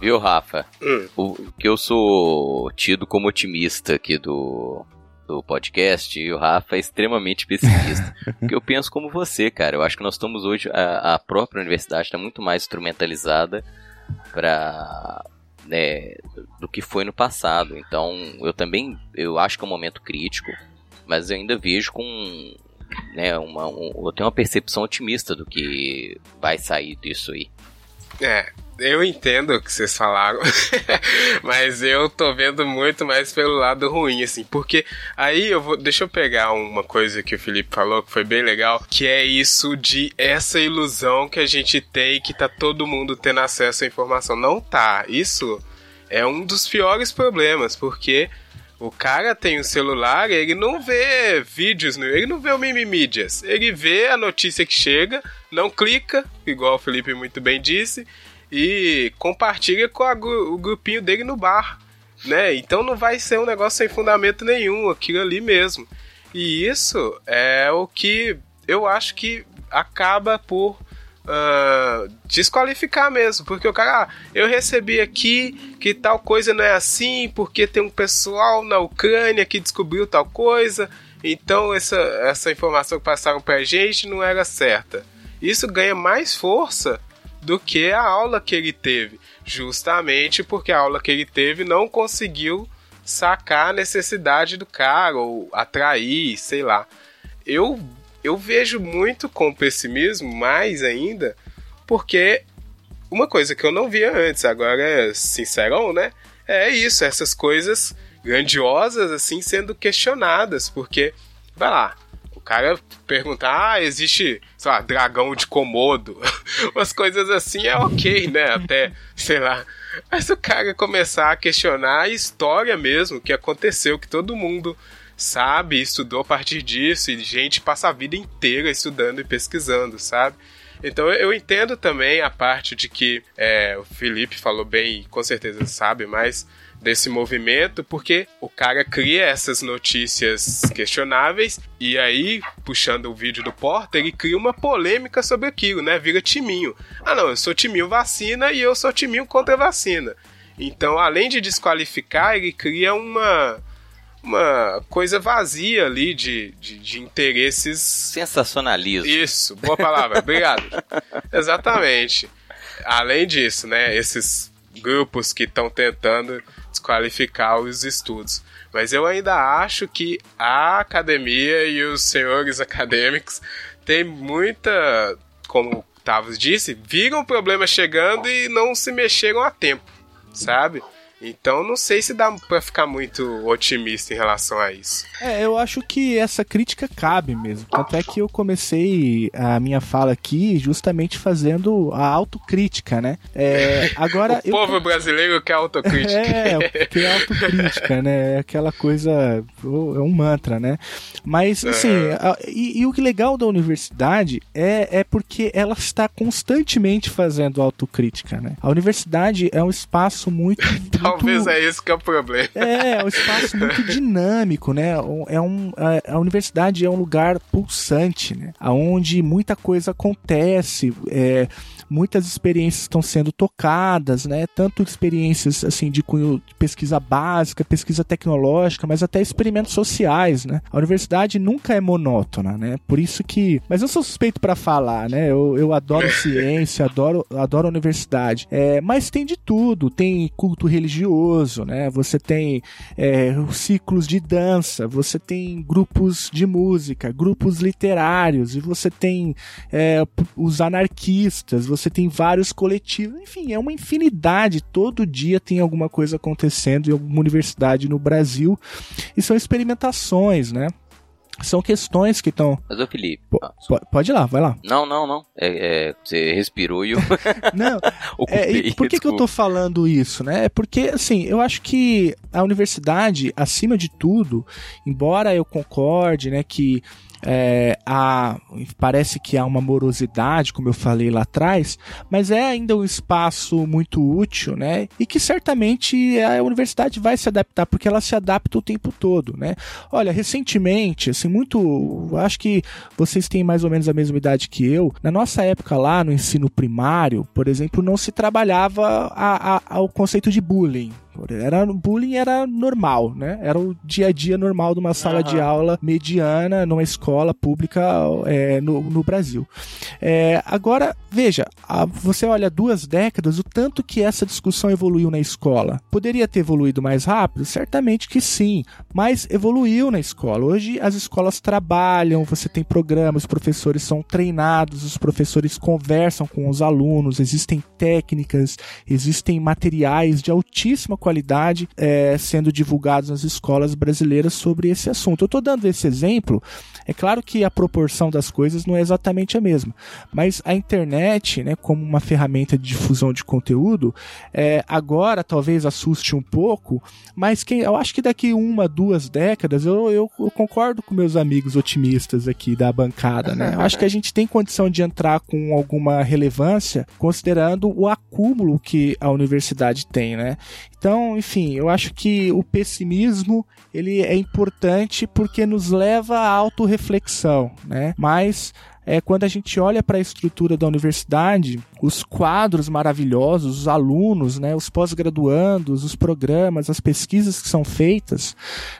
Viu, Rafa? Hum. O que eu sou tido como otimista aqui do, do podcast e o Rafa é extremamente pessimista. Porque eu penso como você, cara. Eu acho que nós estamos hoje. A, a própria universidade está muito mais instrumentalizada para. Né, do que foi no passado. Então, eu também eu acho que é um momento crítico, mas eu ainda vejo com né, uma, um, eu tenho uma percepção otimista do que vai sair disso aí. É, eu entendo o que vocês falaram, mas eu tô vendo muito mais pelo lado ruim, assim, porque aí eu vou. Deixa eu pegar uma coisa que o Felipe falou que foi bem legal, que é isso de essa ilusão que a gente tem que tá todo mundo tendo acesso à informação. Não tá. Isso é um dos piores problemas, porque. O cara tem um celular, ele não vê vídeos, no- ele não vê o Mimimídias. Ele vê a notícia que chega, não clica, igual o Felipe muito bem disse, e compartilha com a o grupinho dele no bar, né? Então não vai ser um negócio sem fundamento nenhum, aquilo ali mesmo. E isso é o que eu acho que acaba por ah, desqualificar mesmo, porque o cara, ah, eu recebi aqui que tal coisa não é assim, porque tem um pessoal na Ucrânia que descobriu tal coisa, então essa, essa informação que passaram pra gente não era certa. Isso ganha mais força do que a aula que ele teve, justamente porque a aula que ele teve não conseguiu sacar a necessidade do cara ou atrair, sei lá. Eu eu vejo muito com pessimismo, mais ainda, porque uma coisa que eu não via antes, agora é sincerão, né? É isso, essas coisas grandiosas assim sendo questionadas, porque vai lá, o cara perguntar, ah, existe, sei lá, dragão de Komodo, umas coisas assim é ok, né? Até, sei lá. Mas o cara começar a questionar a história mesmo, que aconteceu, que todo mundo sabe, estudou a partir disso, e gente passa a vida inteira estudando e pesquisando, sabe? Então eu entendo também a parte de que é, o Felipe falou bem e com certeza sabe mais desse movimento, porque o cara cria essas notícias questionáveis e aí, puxando o vídeo do Porta, ele cria uma polêmica sobre aquilo, né? Vira timinho. Ah, não, eu sou timinho vacina e eu sou timinho contra vacina. Então, além de desqualificar, ele cria uma uma coisa vazia ali de, de, de interesses Sensacionalismo. isso, boa palavra, obrigado. Exatamente. Além disso, né, esses grupos que estão tentando desqualificar os estudos. Mas eu ainda acho que a academia e os senhores acadêmicos têm muita, como o Tavos disse, viram o problema chegando e não se mexeram a tempo, sabe? Então não sei se dá pra ficar muito otimista em relação a isso. É, eu acho que essa crítica cabe mesmo. Tanto é que eu comecei a minha fala aqui justamente fazendo a autocrítica, né? É, agora O eu povo brasileiro quer autocrítica. É, porque é autocrítica, né? É aquela coisa. É um mantra, né? Mas, assim, a- e, e o que legal da universidade é, é porque ela está constantemente fazendo autocrítica, né? A universidade é um espaço muito. Talvez muito... é esse que é o problema. É, é um espaço muito dinâmico, né? É um, a, a universidade é um lugar pulsante, né? Onde muita coisa acontece, é, muitas experiências estão sendo tocadas, né? Tanto experiências assim de cunho de pesquisa básica, pesquisa tecnológica, mas até experimentos sociais, né? A universidade nunca é monótona, né? Por isso que, mas eu sou suspeito para falar, né? Eu, eu adoro ciência, adoro, adoro a universidade, é, mas tem de tudo, tem culto religioso, né? Você tem é, ciclos de dança, você tem grupos de música, grupos literários, e você tem é, os anarquistas, você tem vários coletivos, enfim, é uma infinidade. Todo dia tem alguma coisa acontecendo em alguma universidade no Brasil, e são experimentações, né? São questões que estão. Mas ô Felipe. Ah, po- Pode ir lá, vai lá. Não, não, não. É, é, você respirou e eu Não, ocupei. É, por que, que eu tô falando isso, né? É porque, assim, eu acho que a universidade, acima de tudo, embora eu concorde, né, que é, há, parece que há uma morosidade, como eu falei lá atrás, mas é ainda um espaço muito útil, né? E que certamente a universidade vai se adaptar, porque ela se adapta o tempo todo, né? Olha, recentemente, assim, muito. Acho que vocês têm mais ou menos a mesma idade que eu. Na nossa época lá, no ensino primário, por exemplo, não se trabalhava a, a, ao conceito de bullying. Era, bullying era normal, né? Era o dia a dia normal de uma sala uhum. de aula mediana numa escola pública é, no, no Brasil. É, agora, veja, a, você olha duas décadas, o tanto que essa discussão evoluiu na escola. Poderia ter evoluído mais rápido? Certamente que sim, mas evoluiu na escola. Hoje as escolas trabalham, você tem programas, os professores são treinados, os professores conversam com os alunos, existem técnicas, existem materiais de altíssima qualidade é, sendo divulgados nas escolas brasileiras sobre esse assunto. Eu estou dando esse exemplo, é claro que a proporção das coisas não é exatamente a mesma, mas a internet, né, como uma ferramenta de difusão de conteúdo, é, agora talvez assuste um pouco, mas quem, eu acho que daqui uma, duas décadas, eu, eu, eu concordo com meus amigos otimistas aqui da bancada, né? Eu acho que a gente tem condição de entrar com alguma relevância, considerando o acúmulo que a universidade tem, né? Então, enfim, eu acho que o pessimismo ele é importante porque nos leva à autorreflexão, né? Mas é quando a gente olha para a estrutura da universidade, os quadros maravilhosos, os alunos, né, os pós-graduandos, os programas, as pesquisas que são feitas,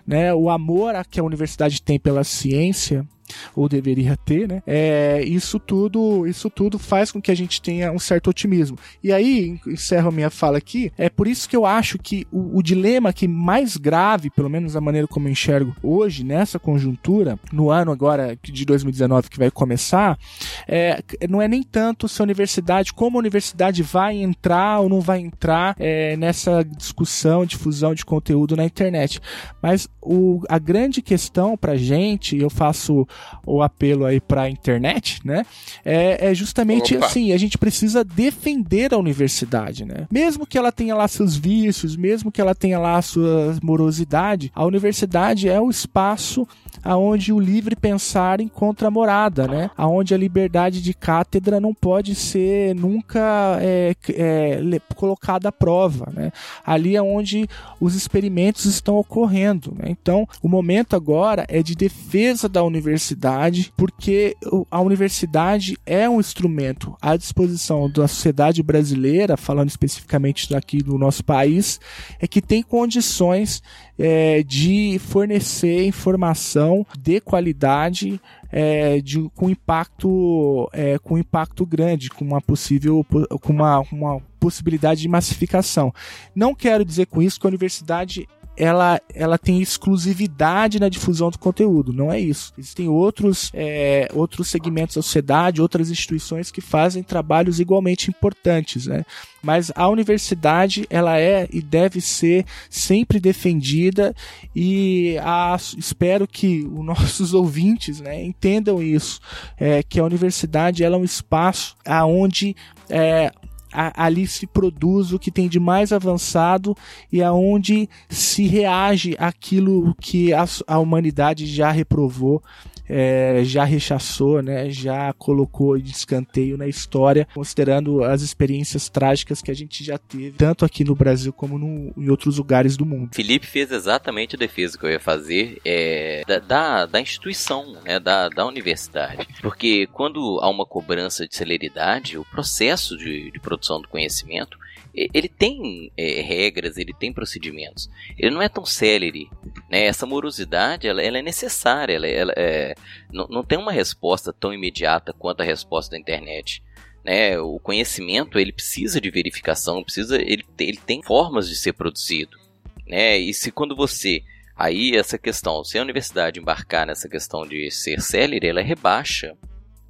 né, o amor que a universidade tem pela ciência, ou deveria ter, né? É, isso tudo, isso tudo faz com que a gente tenha um certo otimismo. E aí, encerro minha fala aqui, é por isso que eu acho que o, o dilema que mais grave, pelo menos da maneira como eu enxergo hoje, nessa conjuntura, no ano agora de 2019 que vai começar, é, não é nem tanto se a universidade, como a universidade vai entrar ou não vai entrar é, nessa discussão, difusão de conteúdo na internet. Mas o, a grande questão pra gente, eu faço o apelo aí para a internet, né? É, é justamente Opa. assim, a gente precisa defender a universidade, né? Mesmo que ela tenha lá seus vícios, mesmo que ela tenha lá sua morosidade, a universidade é o espaço aonde o livre pensar encontra morada, né? Aonde a liberdade de cátedra não pode ser nunca é, é, colocada à prova, né? Ali é onde os experimentos estão ocorrendo, né? Então, o momento agora é de defesa da universidade, porque a universidade é um instrumento à disposição da sociedade brasileira, falando especificamente aqui do nosso país, é que tem condições é, de fornecer informação de qualidade é, de, com impacto é, com impacto grande, com uma possível com uma, uma possibilidade de massificação. Não quero dizer com isso que a universidade ela, ela tem exclusividade na difusão do conteúdo. Não é isso. Existem outros, é, outros segmentos da sociedade, outras instituições que fazem trabalhos igualmente importantes, né? Mas a universidade, ela é e deve ser sempre defendida e a, espero que os nossos ouvintes né, entendam isso, é, que a universidade ela é um espaço aonde é, ali se produz o que tem de mais avançado e aonde se reage aquilo que a, a humanidade já reprovou é, já rechaçou, né, já colocou de escanteio na história, considerando as experiências trágicas que a gente já teve, tanto aqui no Brasil como no, em outros lugares do mundo. Felipe fez exatamente a defesa que eu ia fazer é, da, da, da instituição, né, da, da universidade. Porque quando há uma cobrança de celeridade, o processo de, de produção do conhecimento ele tem é, regras, ele tem procedimentos. Ele não é tão célere. Né? Essa morosidade ela, ela é necessária. Ela, ela é, não, não tem uma resposta tão imediata quanto a resposta da internet. Né? O conhecimento ele precisa de verificação, precisa, ele, ele tem formas de ser produzido. Né? E se quando você aí essa questão, se a universidade embarcar nessa questão de ser célere, ela rebaixa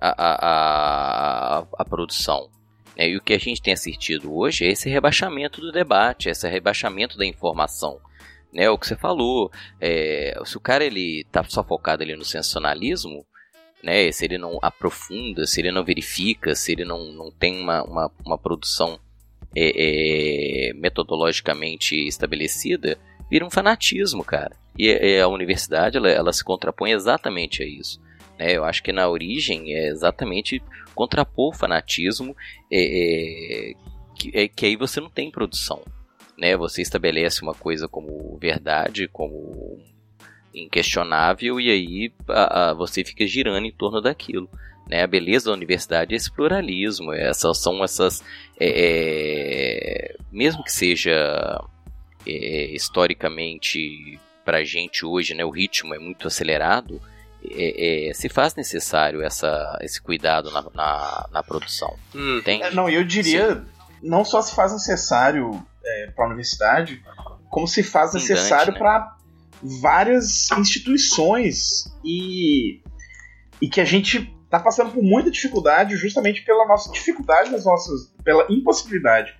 a, a, a, a produção. É, e o que a gente tem assistido hoje é esse rebaixamento do debate, esse rebaixamento da informação. Né, o que você falou, é, se o cara ele tá só focado ali no sensacionalismo, né, se ele não aprofunda, se ele não verifica, se ele não, não tem uma, uma, uma produção é, é, metodologicamente estabelecida, vira um fanatismo, cara. E, a universidade ela, ela se contrapõe exatamente a isso. Né? Eu acho que na origem é exatamente contrapor o fanatismo, é, é, que, é, que aí você não tem produção, né? Você estabelece uma coisa como verdade, como inquestionável e aí a, a, você fica girando em torno daquilo. Né? A beleza da universidade é esse pluralismo, essas são essas. É, é, mesmo que seja é, historicamente para a gente hoje, né, o ritmo é muito acelerado, é, é, se faz necessário essa, esse cuidado na, na, na produção. Hum. É, não, eu diria, Sim. não só se faz necessário é, para a universidade, como se faz necessário né? para várias instituições e, e que a gente está passando por muita dificuldade justamente pela nossa dificuldade das nossas, pela impossibilidade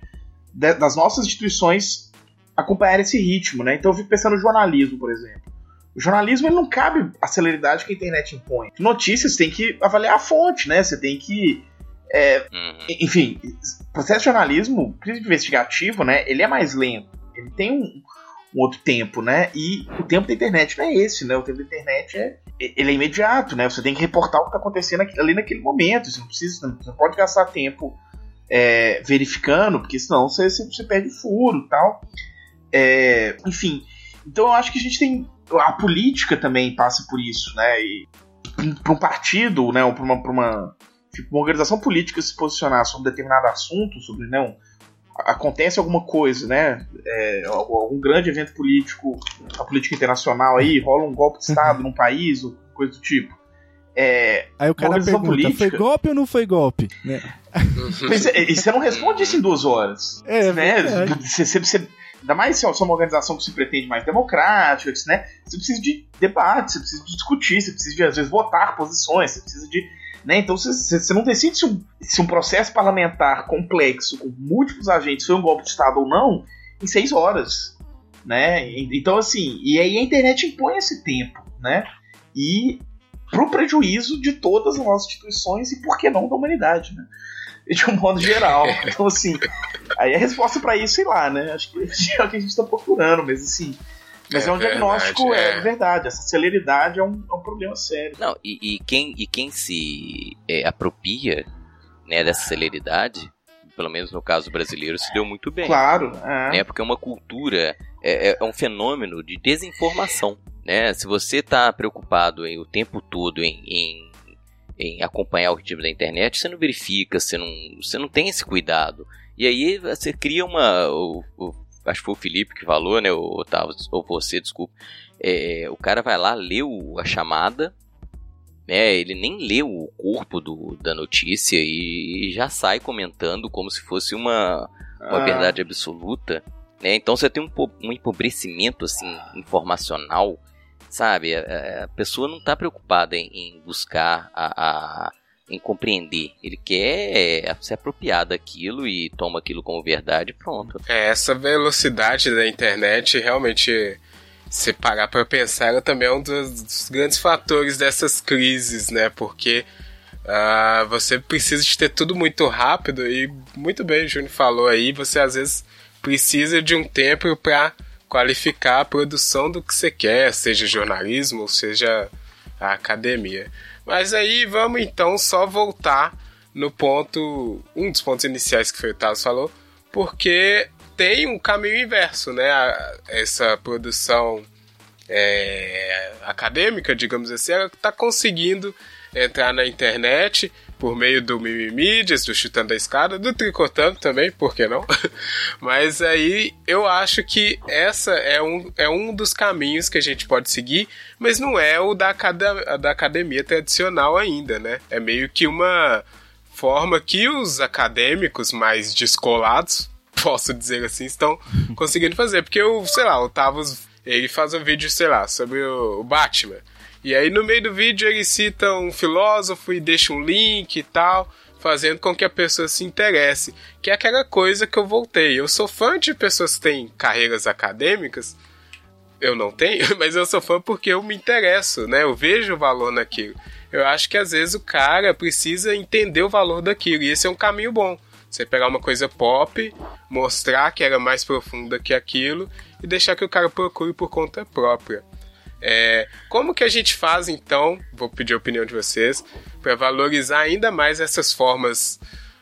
de, das nossas instituições acompanhar esse ritmo, né? Então eu fico pensando no jornalismo, por exemplo. O jornalismo ele não cabe a celeridade que a internet impõe. Notícias tem que avaliar a fonte, né? Você tem que. É, uhum. Enfim, o processo de jornalismo, principalmente investigativo, né? Ele é mais lento. Ele tem um, um, outro tempo, né? E o tempo da internet não é esse, né? O tempo da internet é. Ele é imediato, né? Você tem que reportar o que está acontecendo ali naquele momento. Você não precisa. Você não pode gastar tempo é, verificando, porque senão você, você perde furo e tal. É, enfim, então eu acho que a gente tem. A política também passa por isso, né? E para um partido, né? Ou para uma, uma, tipo, uma organização política se posicionar sobre um determinado assunto, sobre não. Né, acontece alguma coisa, né? É, algum grande evento político, a política internacional aí, rola um golpe de Estado num país, ou coisa do tipo. É, aí o cara pergunta, política... foi golpe ou não foi golpe? Né? Mas, é, e você não responde isso em duas horas. É, né? Você, você, você, Ainda mais se é uma organização que se pretende mais democrática, né? Você precisa de debate, você precisa de discutir, você precisa de, às vezes, votar posições, você precisa de. Né? Então você, você não decide se um, se um processo parlamentar complexo, com múltiplos agentes, foi um golpe de Estado ou não, em seis horas. Né? Então, assim, e aí a internet impõe esse tempo, né? E pro prejuízo de todas as nossas instituições e, por que não, da humanidade, né? de um modo geral. Então, assim, aí a resposta para isso, sei lá, né? Acho que é o que a gente tá procurando, mas assim. Mas é, é um diagnóstico, verdade, é. é. verdade. Essa celeridade é um, é um problema sério. Não, e, e, quem, e quem se é, apropria né, dessa celeridade, pelo menos no caso brasileiro, se deu muito bem. Claro, é. Né, porque é uma cultura, é, é, é um fenômeno de desinformação. Né? Se você está preocupado em, o tempo todo em, em em acompanhar o ritmo da internet, você não verifica, você não, você não tem esse cuidado. E aí você cria uma. O, o, acho que foi o Felipe que falou, né? Ou, ou você, desculpa. É, o cara vai lá, o, a chamada, né? Ele nem lê o corpo do, da notícia e, e já sai comentando como se fosse uma, uma ah. verdade absoluta. Né? Então você tem um, um empobrecimento assim, informacional sabe? A, a pessoa não está preocupada em, em buscar a, a, em compreender. Ele quer se apropriar daquilo e toma aquilo como verdade pronto. É, essa velocidade da internet realmente se parar para pensar, ela também é um dos, dos, grandes fatores dessas crises, né? Porque uh, você precisa de ter tudo muito rápido e muito bem o Júnior falou aí, você às vezes precisa de um tempo para qualificar a produção do que você quer, seja jornalismo ou seja a academia. Mas aí vamos então só voltar no ponto, um dos pontos iniciais que o Taz falou, porque tem um caminho inverso, né? Essa produção é, acadêmica, digamos assim, ela está conseguindo entrar na internet por meio do Mimimídias, do Chutando a Escada, do Tricotando também, por que não? Mas aí eu acho que essa é um, é um dos caminhos que a gente pode seguir, mas não é o da, da academia tradicional ainda, né? É meio que uma forma que os acadêmicos mais descolados, posso dizer assim, estão conseguindo fazer. Porque o, sei lá, o Tavos, ele faz um vídeo, sei lá, sobre o Batman. E aí no meio do vídeo ele cita um filósofo e deixa um link e tal, fazendo com que a pessoa se interesse. Que é aquela coisa que eu voltei. Eu sou fã de pessoas que têm carreiras acadêmicas. Eu não tenho, mas eu sou fã porque eu me interesso, né? Eu vejo o valor naquilo. Eu acho que às vezes o cara precisa entender o valor daquilo. E esse é um caminho bom. Você pegar uma coisa pop, mostrar que era mais profunda que aquilo e deixar que o cara procure por conta própria. É, como que a gente faz então? Vou pedir a opinião de vocês para valorizar ainda mais essas formas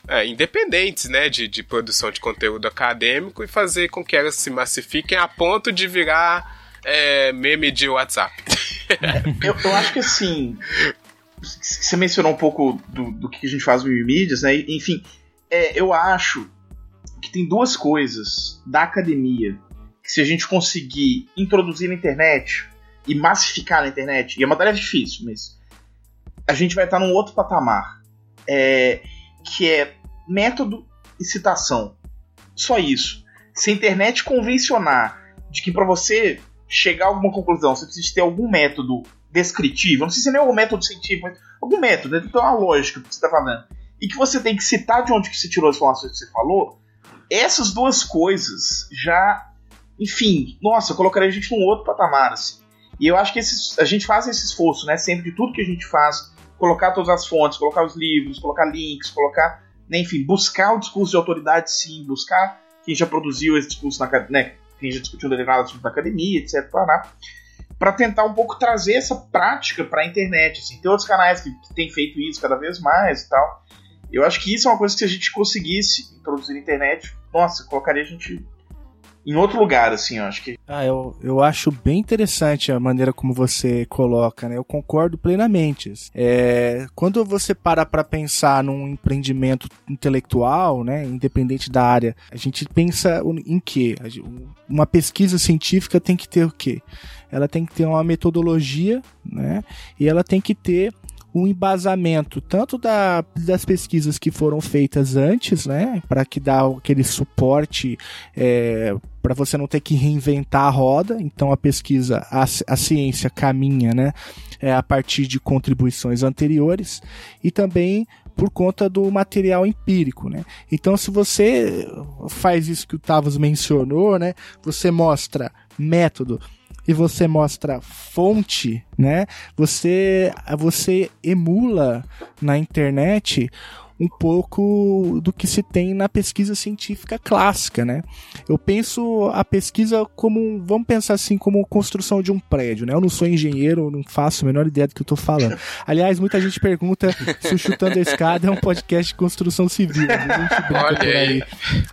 é, independentes, né, de, de produção de conteúdo acadêmico e fazer com que elas se massifiquem a ponto de virar é, meme de WhatsApp. eu, eu acho que assim. Você mencionou um pouco do, do que a gente faz no mídias, né? Enfim, é, eu acho que tem duas coisas da academia que se a gente conseguir introduzir na internet e massificar na internet, e é uma tarefa difícil, mas a gente vai estar num outro patamar, é, que é método e citação. Só isso. Se a internet convencionar de que para você chegar a alguma conclusão, você precisa ter algum método descritivo, não sei se é nem algum método científico, mas algum método, então é uma lógica que você está falando, e que você tem que citar de onde que você tirou as informações que você falou, essas duas coisas já, enfim, nossa, colocaria a gente num outro patamar, assim. E eu acho que a gente faz esse esforço, né, sempre de tudo que a gente faz, colocar todas as fontes, colocar os livros, colocar links, colocar, né, enfim, buscar o discurso de autoridade, sim, buscar quem já produziu esse discurso na, né, quem já discutiu derivados da academia, etc. Para tentar um pouco trazer essa prática para a internet. Assim. Tem outros canais que, que têm feito isso cada vez mais e tal. Eu acho que isso é uma coisa que se a gente conseguisse introduzir na internet, nossa, colocaria a gente em outro lugar, assim, eu acho que. Ah, eu, eu acho bem interessante a maneira como você coloca, né? Eu concordo plenamente. É, quando você para para pensar num empreendimento intelectual, né, independente da área, a gente pensa em quê? Uma pesquisa científica tem que ter o quê? Ela tem que ter uma metodologia, né? E ela tem que ter um embasamento tanto da, das pesquisas que foram feitas antes, né, para que dá aquele suporte é, para você não ter que reinventar a roda. Então a pesquisa, a, a ciência caminha, né, é, a partir de contribuições anteriores e também por conta do material empírico, né? Então, se você faz isso que o Tavos mencionou, né? Você mostra método, e você mostra fonte, né? Você você emula na internet um pouco do que se tem na pesquisa científica clássica, né? Eu penso a pesquisa como, vamos pensar assim, como construção de um prédio, né? Eu não sou engenheiro, não faço a menor ideia do que eu tô falando. Aliás, muita gente pergunta se o Chutando a Escada é um podcast de construção civil. Aí.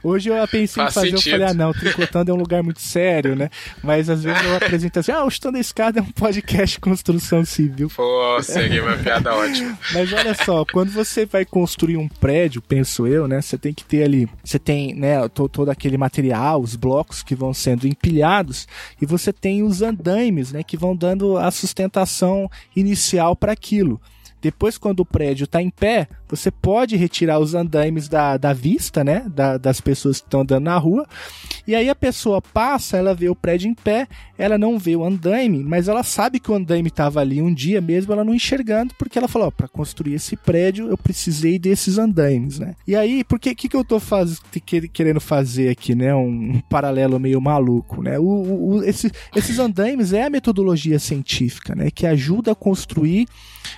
Hoje eu pensei Faz em fazer, sentido. eu falei, ah não, Tricotando é um lugar muito sério, né? Mas às vezes eu apresento assim, ah, o Chutando a Escada é um podcast de construção civil. Pô, seria uma piada ótima. Mas olha só, quando você vai construir um prédio, penso eu, né? Você tem que ter ali, você tem, né, to- todo aquele material, os blocos que vão sendo empilhados, e você tem os andaimes, né, que vão dando a sustentação inicial para aquilo. Depois, quando o prédio está em pé, você pode retirar os andaimes da, da vista, né? da- das pessoas que estão andando na rua. E aí a pessoa passa, ela vê o prédio em pé, ela não vê o andaime, mas ela sabe que o andaime estava ali um dia mesmo, ela não enxergando, porque ela falou, para construir esse prédio eu precisei desses andaimes, né? E aí, por que que, eu tô faz, que- querendo fazer aqui, né? Um, um paralelo meio maluco, né? O- o- esse- esses andaimes é a metodologia científica, né? Que ajuda a construir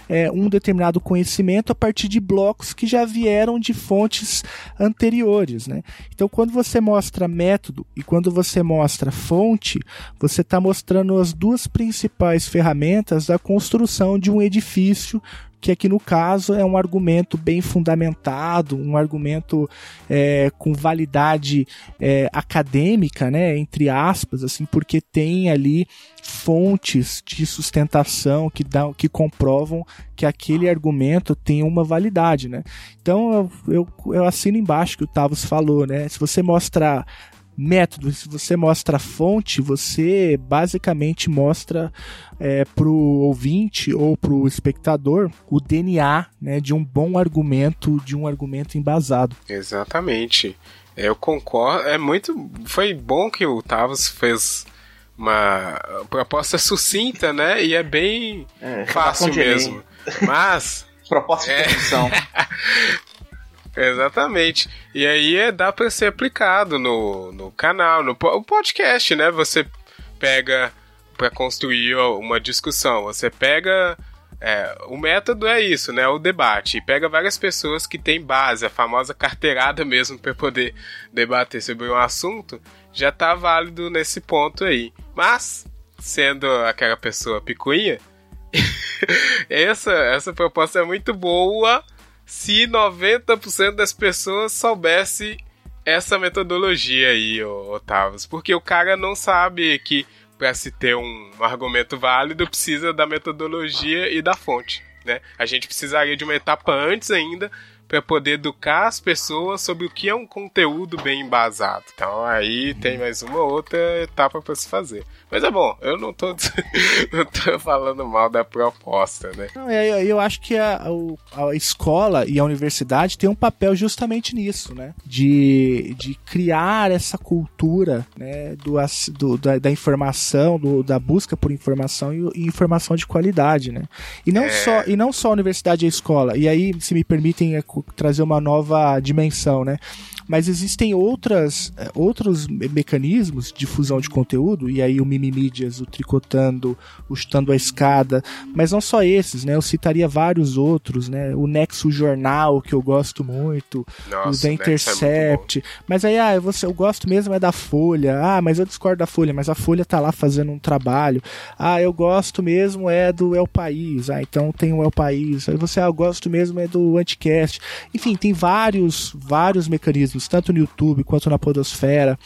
é, um determinado conhecimento a partir de blocos que já vieram de fontes anteriores, né? Então, quando você mostra método e quando você mostra fonte, você está mostrando as duas principais ferramentas da construção de um edifício que aqui no caso é um argumento bem fundamentado, um argumento é, com validade é, acadêmica, né, entre aspas, assim, porque tem ali fontes de sustentação que dão, que comprovam que aquele argumento tem uma validade, né? Então eu, eu, assino embaixo que o Tavos falou, né? Se você mostrar método, se você mostra fonte, você basicamente mostra é, para o ouvinte ou para o espectador o DNA né, de um bom argumento, de um argumento embasado. Exatamente. Eu concordo. É muito. Foi bom que o Tavos fez uma proposta sucinta, né? E é bem É, fácil Enem. mesmo. Mas. Proposta de É. Exatamente. E aí é, dá para ser aplicado no, no canal, no podcast, né? Você pega para construir uma discussão. Você pega. é, o método é isso, né? O debate. E pega várias pessoas que têm base, a famosa carteirada mesmo, para poder debater sobre um assunto. Já tá válido nesse ponto aí. Mas sendo aquela pessoa picuinha, essa, essa proposta é muito boa se 90% das pessoas soubesse essa metodologia aí, Otávio. Porque o cara não sabe que para se ter um argumento válido precisa da metodologia e da fonte. Né? A gente precisaria de uma etapa antes ainda para poder educar as pessoas sobre o que é um conteúdo bem embasado. Então aí tem mais uma outra etapa para se fazer. Mas é bom, eu não tô, não tô falando mal da proposta, né? Não, eu, eu acho que a, a, escola e a universidade tem um papel justamente nisso, né? De, de criar essa cultura né? do, do da, da, informação, do, da busca por informação e, e, informação de qualidade, né? E não, é... só, e não só a universidade e a escola. E aí, se me permitem trazer uma nova dimensão, né? Mas existem outras, é, outros mecanismos de fusão de conteúdo, e aí o Mimimídias, o Tricotando, o Chutando a Escada, mas não só esses, né? Eu citaria vários outros, né? O Nexo Jornal, que eu gosto muito, Nossa, o da é Intercept. É mas aí, ah, você, eu gosto mesmo é da Folha. Ah, mas eu discordo da Folha, mas a Folha tá lá fazendo um trabalho. Ah, eu gosto mesmo é do El País. Ah, então tem o El País. Aí você, ah, eu gosto mesmo é do Anticast. Enfim, tem vários, vários mecanismos tanto no YouTube quanto na Podosfera,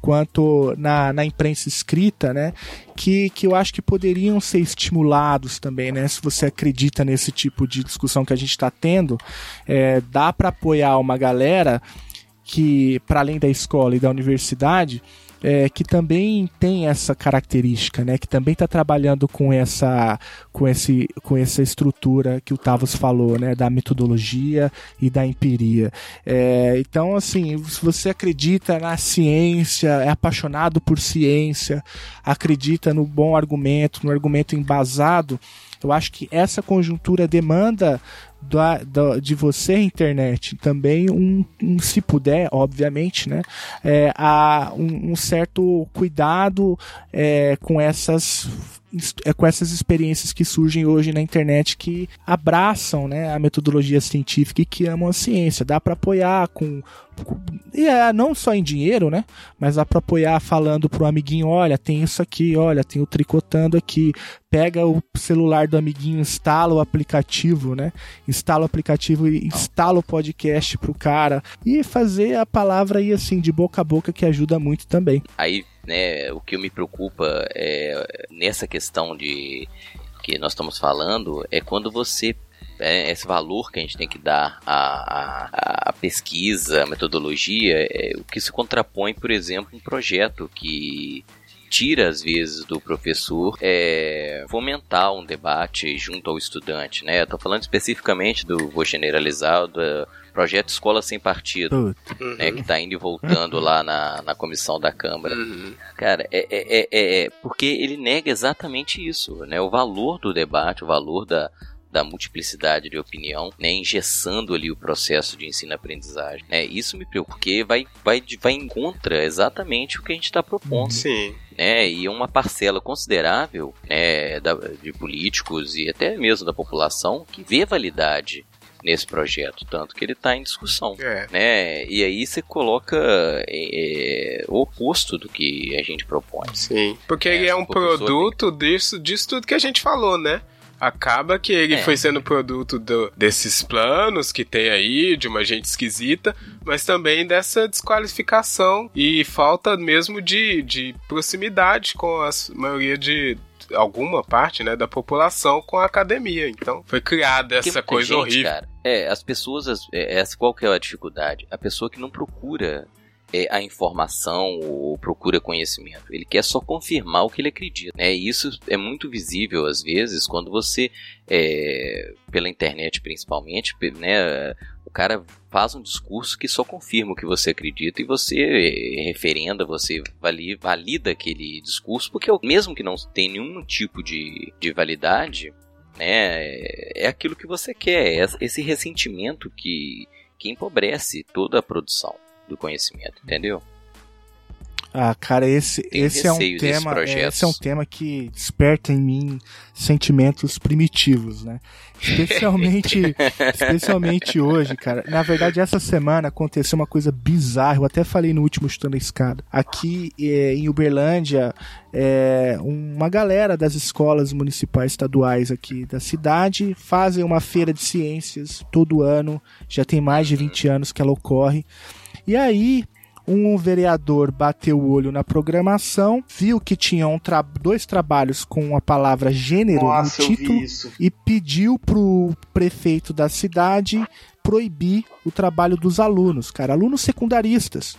quanto na, na imprensa escrita, né? Que, que eu acho que poderiam ser estimulados também, né? Se você acredita nesse tipo de discussão que a gente está tendo, é, dá para apoiar uma galera que, para além da escola e da universidade, é, que também tem essa característica, né? Que também está trabalhando com essa, com, esse, com essa estrutura que o Tavos falou, né? Da metodologia e da empiria. É, então, assim, se você acredita na ciência, é apaixonado por ciência, acredita no bom argumento, no argumento embasado, eu acho que essa conjuntura demanda da, da, de você, internet, também um, um, se puder, obviamente, né, é, a, um, um certo cuidado é, com essas é com essas experiências que surgem hoje na internet que abraçam né, a metodologia científica e que amam a ciência. Dá para apoiar com, com, e é, não só em dinheiro, né? Mas dá para apoiar falando pro amiguinho, olha, tem isso aqui, olha, tem o tricotando aqui. Pega o celular do amiguinho, instala o aplicativo, né? Instala o aplicativo e instala o podcast pro cara e fazer a palavra aí assim de boca a boca que ajuda muito também. Aí né, o que me preocupa é, nessa questão de que nós estamos falando é quando você é, esse valor que a gente tem que dar à, à, à pesquisa, à metodologia, é o que se contrapõe, por exemplo, um projeto que tira às vezes do professor é, fomentar um debate junto ao estudante, né? Estou falando especificamente do vou generalizar do projeto Escola Sem Partido, uhum. né? Que está indo e voltando lá na, na comissão da Câmara. Uhum. Cara, é, é, é, é porque ele nega exatamente isso, né? O valor do debate, o valor da da multiplicidade de opinião, né, engessando ali o processo de ensino-aprendizagem. Né, isso me preocupa, porque vai, vai, vai em contra exatamente o que a gente está propondo. Sim. Né, e uma parcela considerável né, da, de políticos e até mesmo da população que vê validade nesse projeto, tanto que ele está em discussão, é. né? E aí você coloca é, é, o oposto do que a gente propõe. Sim, porque é, ele é um produto tem... disso, disso tudo que a gente falou, né? acaba que ele é. foi sendo produto do, desses planos que tem aí, de uma gente esquisita, mas também dessa desqualificação e falta mesmo de, de proximidade com a maioria de, alguma parte, né, da população com a academia. Então, foi criada essa coisa gente, horrível. Cara, é, as pessoas, é, essa qual que é a dificuldade? A pessoa que não procura é, a informação ou procura conhecimento. Ele quer só confirmar o que ele acredita. Né? E isso é muito visível às vezes quando você, é, pela internet principalmente, né, cara faz um discurso que só confirma o que você acredita e você referenda, você valida aquele discurso, porque mesmo que não tenha nenhum tipo de, de validade, né, é aquilo que você quer, é esse ressentimento que, que empobrece toda a produção do conhecimento, entendeu? Ah, cara, esse, esse é um tema, é, esse é um tema que desperta em mim sentimentos primitivos, né? Especialmente, especialmente hoje, cara. Na verdade, essa semana aconteceu uma coisa bizarra. Eu até falei no último chutando a escada. Aqui eh, em Uberlândia, é, uma galera das escolas municipais estaduais aqui da cidade fazem uma feira de ciências todo ano. Já tem mais de 20 anos que ela ocorre. E aí, um vereador bateu o olho na programação, viu que tinham tra dois trabalhos com a palavra gênero Nossa, no título e pediu pro prefeito da cidade proibir o trabalho dos alunos, cara, alunos secundaristas.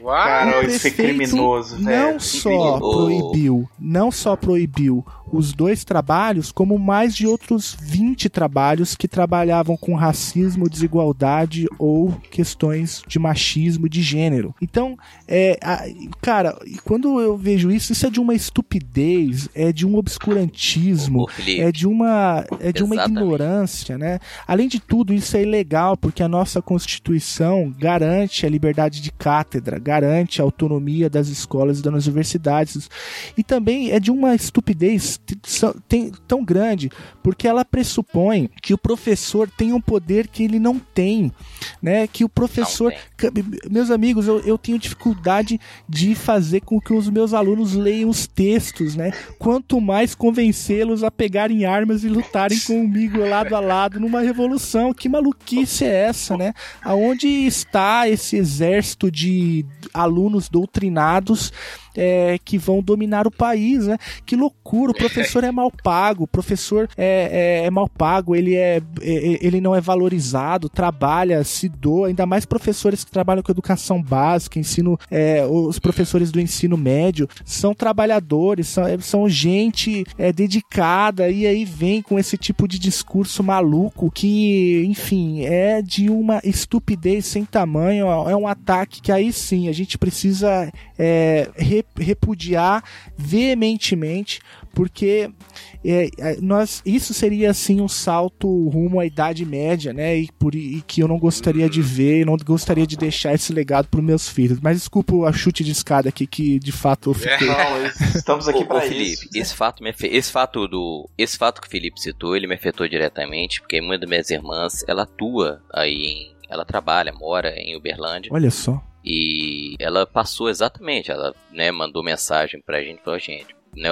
Uau! Cara, isso é criminoso, velho. Não só proibiu, não só proibiu os dois trabalhos, como mais de outros 20 trabalhos que trabalhavam com racismo, desigualdade ou questões de machismo de gênero. Então, é, a- cara, e quando eu vejo isso, isso é de uma estupidez, é de um obscurantismo, é de uma é de uma Exatamente. ignorância, né? Além de tudo, isso é ilegal porque a nossa Constituição garante a liberdade de cátedra, garante a autonomia das escolas e das universidades. E também é de uma estupidez tão grande porque ela pressupõe que o professor tem um poder que ele não tem, né? Que o professor Meus amigos, eu, eu tenho dificuldade de fazer com que os meus alunos leiam os textos, né? Quanto mais convencê-los a pegarem armas e lutarem comigo lado a lado numa revolução. Que maluquice é essa, né? Aonde está esse exército de alunos doutrinados é, que vão dominar o país, né? Que loucura, o professor é mal pago, o professor é, é, é mal pago, ele, é, é- ele não é valorizado, trabalha, se doa, ainda mais professores que trabalham com educação básica, ensino, é, os professores do ensino médio são trabalhadores, são, é, são gente é, dedicada, e aí vem com esse tipo de discurso maluco que, enfim, é de uma estupidez sem tamanho, é um ataque que aí sim a gente precisa é, repudiar veementemente, porque é, é, nós, isso seria assim um salto rumo à Idade Média, né? E, por, e que eu não gostaria de ver, não gostaria de deixar esse legado para meus filhos. Mas desculpa a chute de escada aqui, que de fato eu fiquei. Não, estamos aqui ô, pra Felipe, isso. esse fato, me esse fato do, esse fato que o Felipe citou, ele me afetou diretamente, porque uma das minhas irmãs, ela atua aí em, ela trabalha, mora em Uberlândia Olha só. E ela passou exatamente, ela, né, mandou mensagem pra gente, falou, gente, né,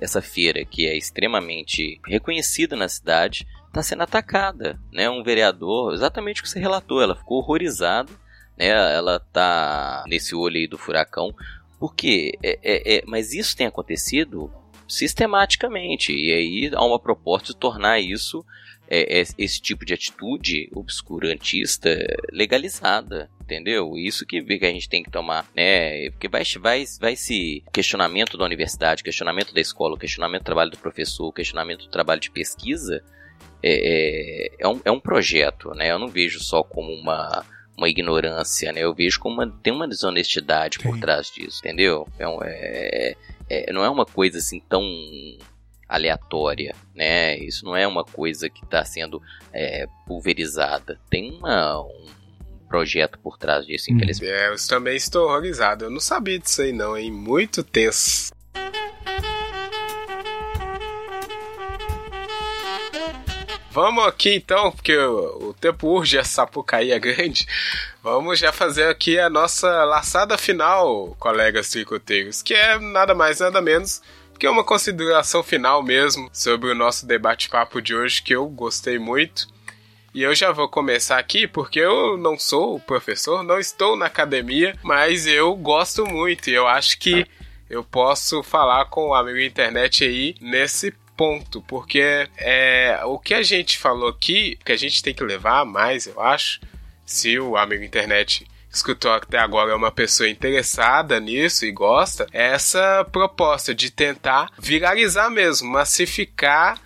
essa feira que é extremamente reconhecida na cidade, está sendo atacada, né, um vereador, exatamente o que você relatou, ela ficou horrorizada, né, ela tá nesse olho aí do furacão, porque, é, é- é- mas isso tem acontecido sistematicamente, e aí há uma proposta de tornar isso, é, é, esse tipo de atitude obscurantista legalizada, entendeu? Isso que, que a gente tem que tomar, né? Porque vai, vai, vai se questionamento da universidade, questionamento da escola, questionamento do trabalho do professor, questionamento do trabalho de pesquisa, é, é, é um, é um projeto, né? Eu não vejo só como uma uma ignorância, né? Eu vejo como uma, tem uma desonestidade por Tem. trás disso, entendeu? É, é- é- não é uma coisa assim tão aleatória, né? Isso não é uma coisa que está sendo é, pulverizada. Tem uma, um projeto por trás disso, Hum. infelizmente. É, eu também estou horrorizado. Eu não sabia disso aí não, hein? Muito tenso. Vamos aqui então, porque o, o tempo urge, a Sapucaí é grande. Vamos já fazer aqui a nossa laçada final, colegas tricoteiros, que é nada mais nada menos que uma consideração final mesmo sobre o nosso debate-papo de hoje, que eu gostei muito. E eu já vou começar aqui porque eu não sou professor, não estou na academia, mas eu gosto muito e eu acho que eu posso falar com o amigo internet aí nesse ponto, porque é o que a gente falou aqui, que a gente tem que levar mais, eu acho, se o amigo internet escutou até agora é uma pessoa interessada nisso e gosta, é essa proposta de tentar viralizar mesmo, massificar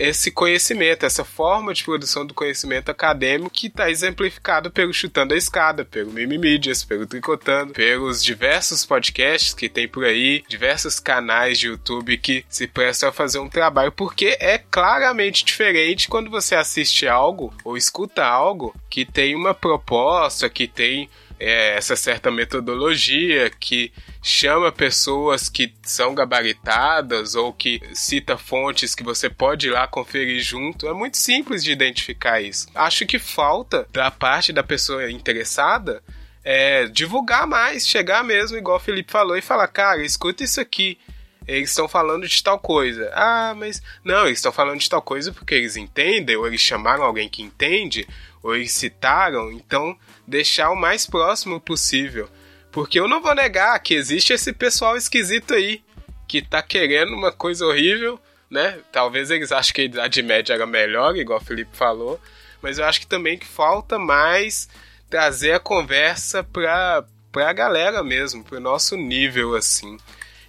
esse conhecimento, essa forma de produção do conhecimento acadêmico que está exemplificado pelo Chutando a Escada, pelo Mimimídias, pelo Tricotando, pelos diversos podcasts que tem por aí, diversos canais de YouTube que se prestam a fazer um trabalho, porque é claramente diferente quando você assiste algo ou escuta algo que tem uma proposta, que tem é, essa certa metodologia que chama pessoas que são gabaritadas ou que cita fontes que você pode ir lá conferir junto. É muito simples de identificar isso. Acho que falta da parte da pessoa interessada é, divulgar mais, chegar mesmo, igual o Felipe falou, e falar, cara, escuta isso aqui. Eles estão falando de tal coisa. Ah, mas. Não, eles estão falando de tal coisa porque eles entendem, ou eles chamaram alguém que entende, ou eles citaram. Então, deixar o mais próximo possível. Porque eu não vou negar que existe esse pessoal esquisito aí, que tá querendo uma coisa horrível, né? Talvez eles achem que a Idade Média era melhor, igual o Felipe falou. Mas eu acho que também que falta mais trazer a conversa pra, pra galera mesmo, pro nosso nível, assim.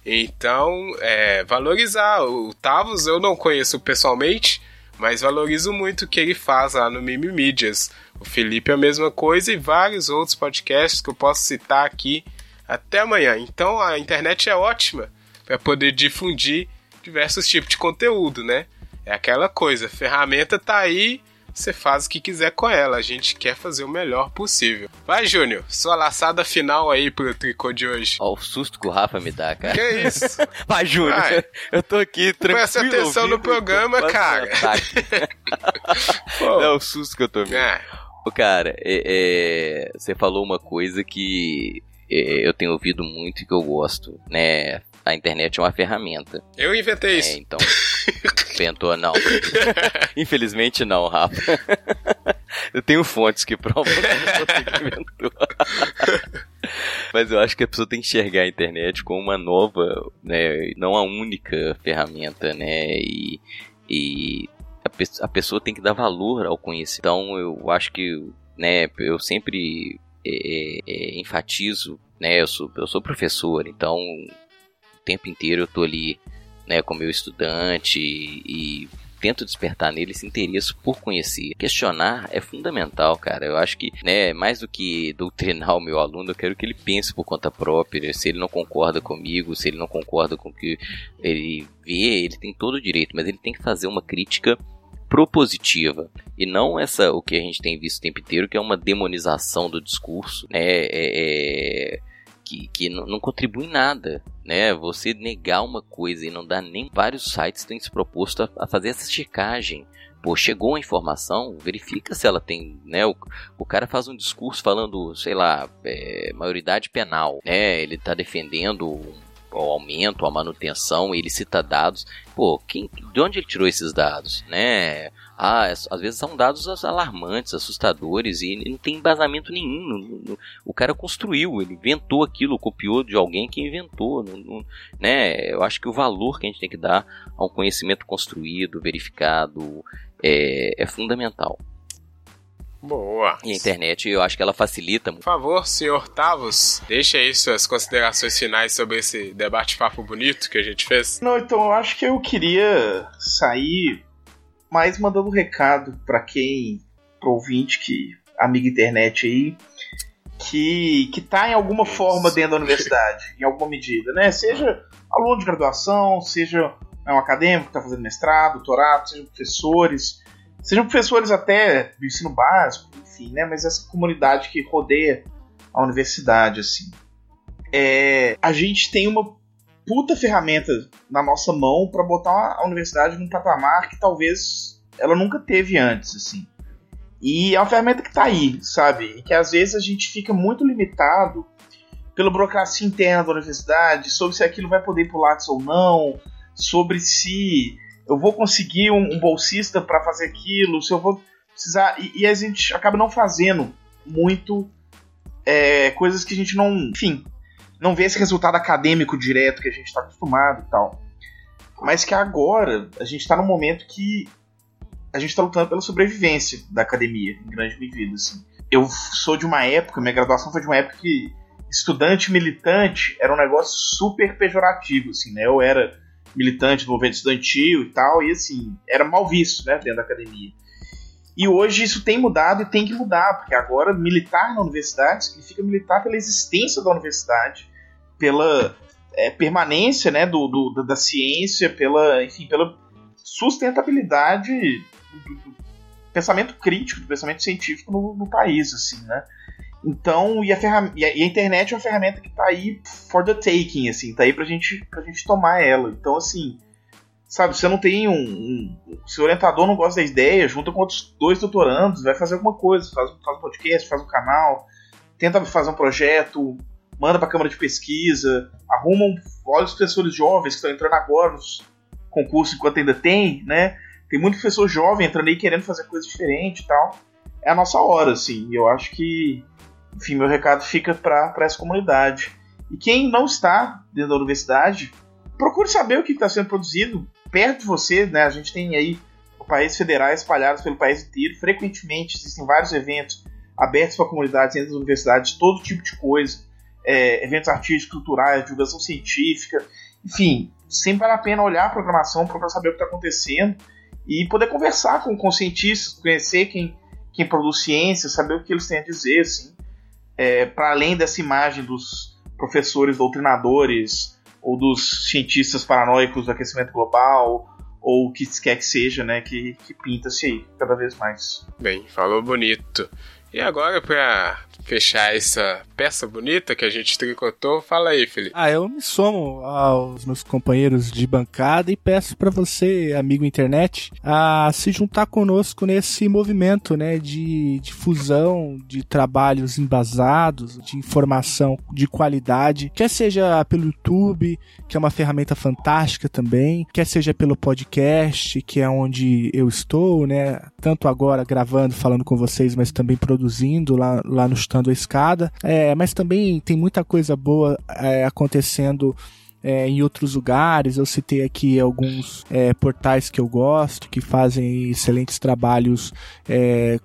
Então, é, valorizar. O Tavos eu não conheço pessoalmente, mas valorizo muito o que ele faz lá no Mimimídias. O Felipe é a mesma coisa e vários outros podcasts que eu posso citar aqui até amanhã. Então a internet é ótima para poder difundir diversos tipos de conteúdo, né? É aquela coisa, ferramenta tá aí, você faz o que quiser com ela. A gente quer fazer o melhor possível. Vai, Júnior, sua laçada final aí pro tricô de hoje. Olha o susto que o Rafa me dá, cara. Que isso? Vai, Júnior. Vai. Eu tô aqui tranquilo. Presta atenção no programa, cara. Pô, Não, é o susto que eu tô vendo. é, Cara, é- é, você falou uma coisa que é, eu tenho ouvido muito e que eu gosto, né? A internet é uma ferramenta. eu inventei É, isso. então. Inventou, não. Infelizmente não, Rafa. Eu tenho fontes que provam que você que inventou. Mas eu acho que a pessoa tem que enxergar a internet como uma nova, né, não a única ferramenta, né, e, e a, pe- a pessoa tem que dar valor ao conhecimento. Então eu acho que, né, eu sempre é, é, enfatizo, né, eu sou, eu sou professor, então tempo inteiro eu tô ali, né, com meu estudante e, e tento despertar nele esse interesse por conhecer. Questionar é fundamental, cara. Eu acho que, né, mais do que doutrinar o meu aluno, eu quero que ele pense por conta própria. Se ele não concorda comigo, se ele não concorda com o que ele vê, ele tem todo o direito, mas ele tem que fazer uma crítica propositiva e não essa o que a gente tem visto o tempo inteiro que é uma demonização do discurso né é- é- que, que não, não contribui em nada né você negar uma coisa e não dar nem vários sites têm se proposto a, fazer essa checagem Pô, chegou a informação, verifica se ela tem, né? O, o cara faz um discurso falando, sei lá, é, maioridade penal, né? Ele tá defendendo o aumento, a manutenção, ele cita dados. Pô, quem, de onde ele tirou esses dados, né? Ah, é- às vezes são dados alarmantes, assustadores e não tem embasamento nenhum. Não- não- o cara construiu, ele inventou aquilo, copiou de alguém que inventou, não- não- né? Eu acho que o valor que a gente tem que dar a um conhecimento construído, verificado, é, é fundamental. Boa. E a internet, eu acho que ela facilita Por favor, senhor Tavos, deixe aí suas considerações finais sobre esse debate-papo bonito que a gente fez. Não, então eu acho que eu queria sair mais mandando um recado pra quem, pro ouvinte que amiga internet aí, que que tá em alguma forma dentro da universidade, em alguma medida, né? Seja aluno de graduação, seja é um acadêmico que tá fazendo mestrado, doutorado, sejam professores, sejam professores até do ensino básico, enfim, né? Mas essa comunidade que rodeia a universidade, assim. É, a gente tem uma puta ferramenta na nossa mão para botar a universidade num patamar que talvez ela nunca teve antes, assim. E é uma ferramenta que tá aí, sabe? E que às vezes a gente fica muito limitado pela burocracia interna da universidade, sobre se aquilo vai poder ir pro Lattes ou não, sobre se eu vou conseguir um, um bolsista para fazer aquilo, se eu vou precisar. E, e a gente acaba não fazendo muito é, coisas que a gente não. Enfim, não vê esse resultado acadêmico direto que a gente está acostumado e tal. Mas que agora a gente está num momento que a gente está lutando pela sobrevivência da academia, em grande medida. Assim. Eu sou de uma época, minha graduação foi de uma época que estudante militante era um negócio super pejorativo, assim, né? Eu era militante do movimento estudantil e tal, e assim, era mal visto, né, dentro da academia. E hoje isso tem mudado e tem que mudar, porque agora militar na universidade significa militar pela existência da universidade, pela é, permanência né, do, do, da- da ciência, pela, enfim, pela sustentabilidade do, do- pensamento crítico, do pensamento científico no, no país, assim, né? Então, e a, e a, e a internet é uma ferramenta que tá aí for the taking, assim, tá aí pra gente, pra gente tomar ela. Então, assim, sabe, você não tem um, um. Se o orientador não gosta da ideia, junta com outros dois doutorandos, vai fazer alguma coisa, faz, faz um podcast, faz um canal, tenta fazer um projeto, manda pra Câmara de Pesquisa, arruma um, olha os professores jovens que estão entrando agora nos concursos enquanto ainda tem, né? Tem muito professor jovem entrando aí querendo fazer coisa diferente e tal. É a nossa hora, assim. Eu acho que, enfim, meu recado fica para essa comunidade. E quem não está dentro da universidade, procure saber o que está sendo produzido perto de você, né? A gente tem aí países federais espalhados pelo país inteiro. Frequentemente existem vários eventos abertos para comunidades dentro das universidades, todo tipo de coisa. É, eventos artísticos, culturais, divulgação científica, enfim, sempre vale a pena olhar a programação para saber o que está acontecendo e poder conversar com, com cientistas, conhecer quem, quem produz ciência, saber o que eles têm a dizer, assim, é, para além dessa imagem dos professores doutrinadores ou dos cientistas paranoicos do aquecimento global ou o que quer que seja, né, que, que pinta-se aí cada vez mais. Bem, falou bonito. E agora, para fechar essa peça bonita que a gente tricotou, fala aí, Felipe. Ah, eu me somo aos meus companheiros de bancada e peço para você, amigo internet, a se juntar conosco nesse movimento, né, de difusão de trabalhos embasados, de informação de qualidade, quer seja pelo YouTube, que é uma ferramenta fantástica também, quer seja pelo podcast, que é onde eu estou, né, tanto agora gravando, falando com vocês, mas também produzindo lá, lá no Estando a Escada, é, mas também tem muita coisa boa é, acontecendo é, em outros lugares. Eu citei aqui alguns é, portais que eu gosto, que fazem excelentes trabalhos é,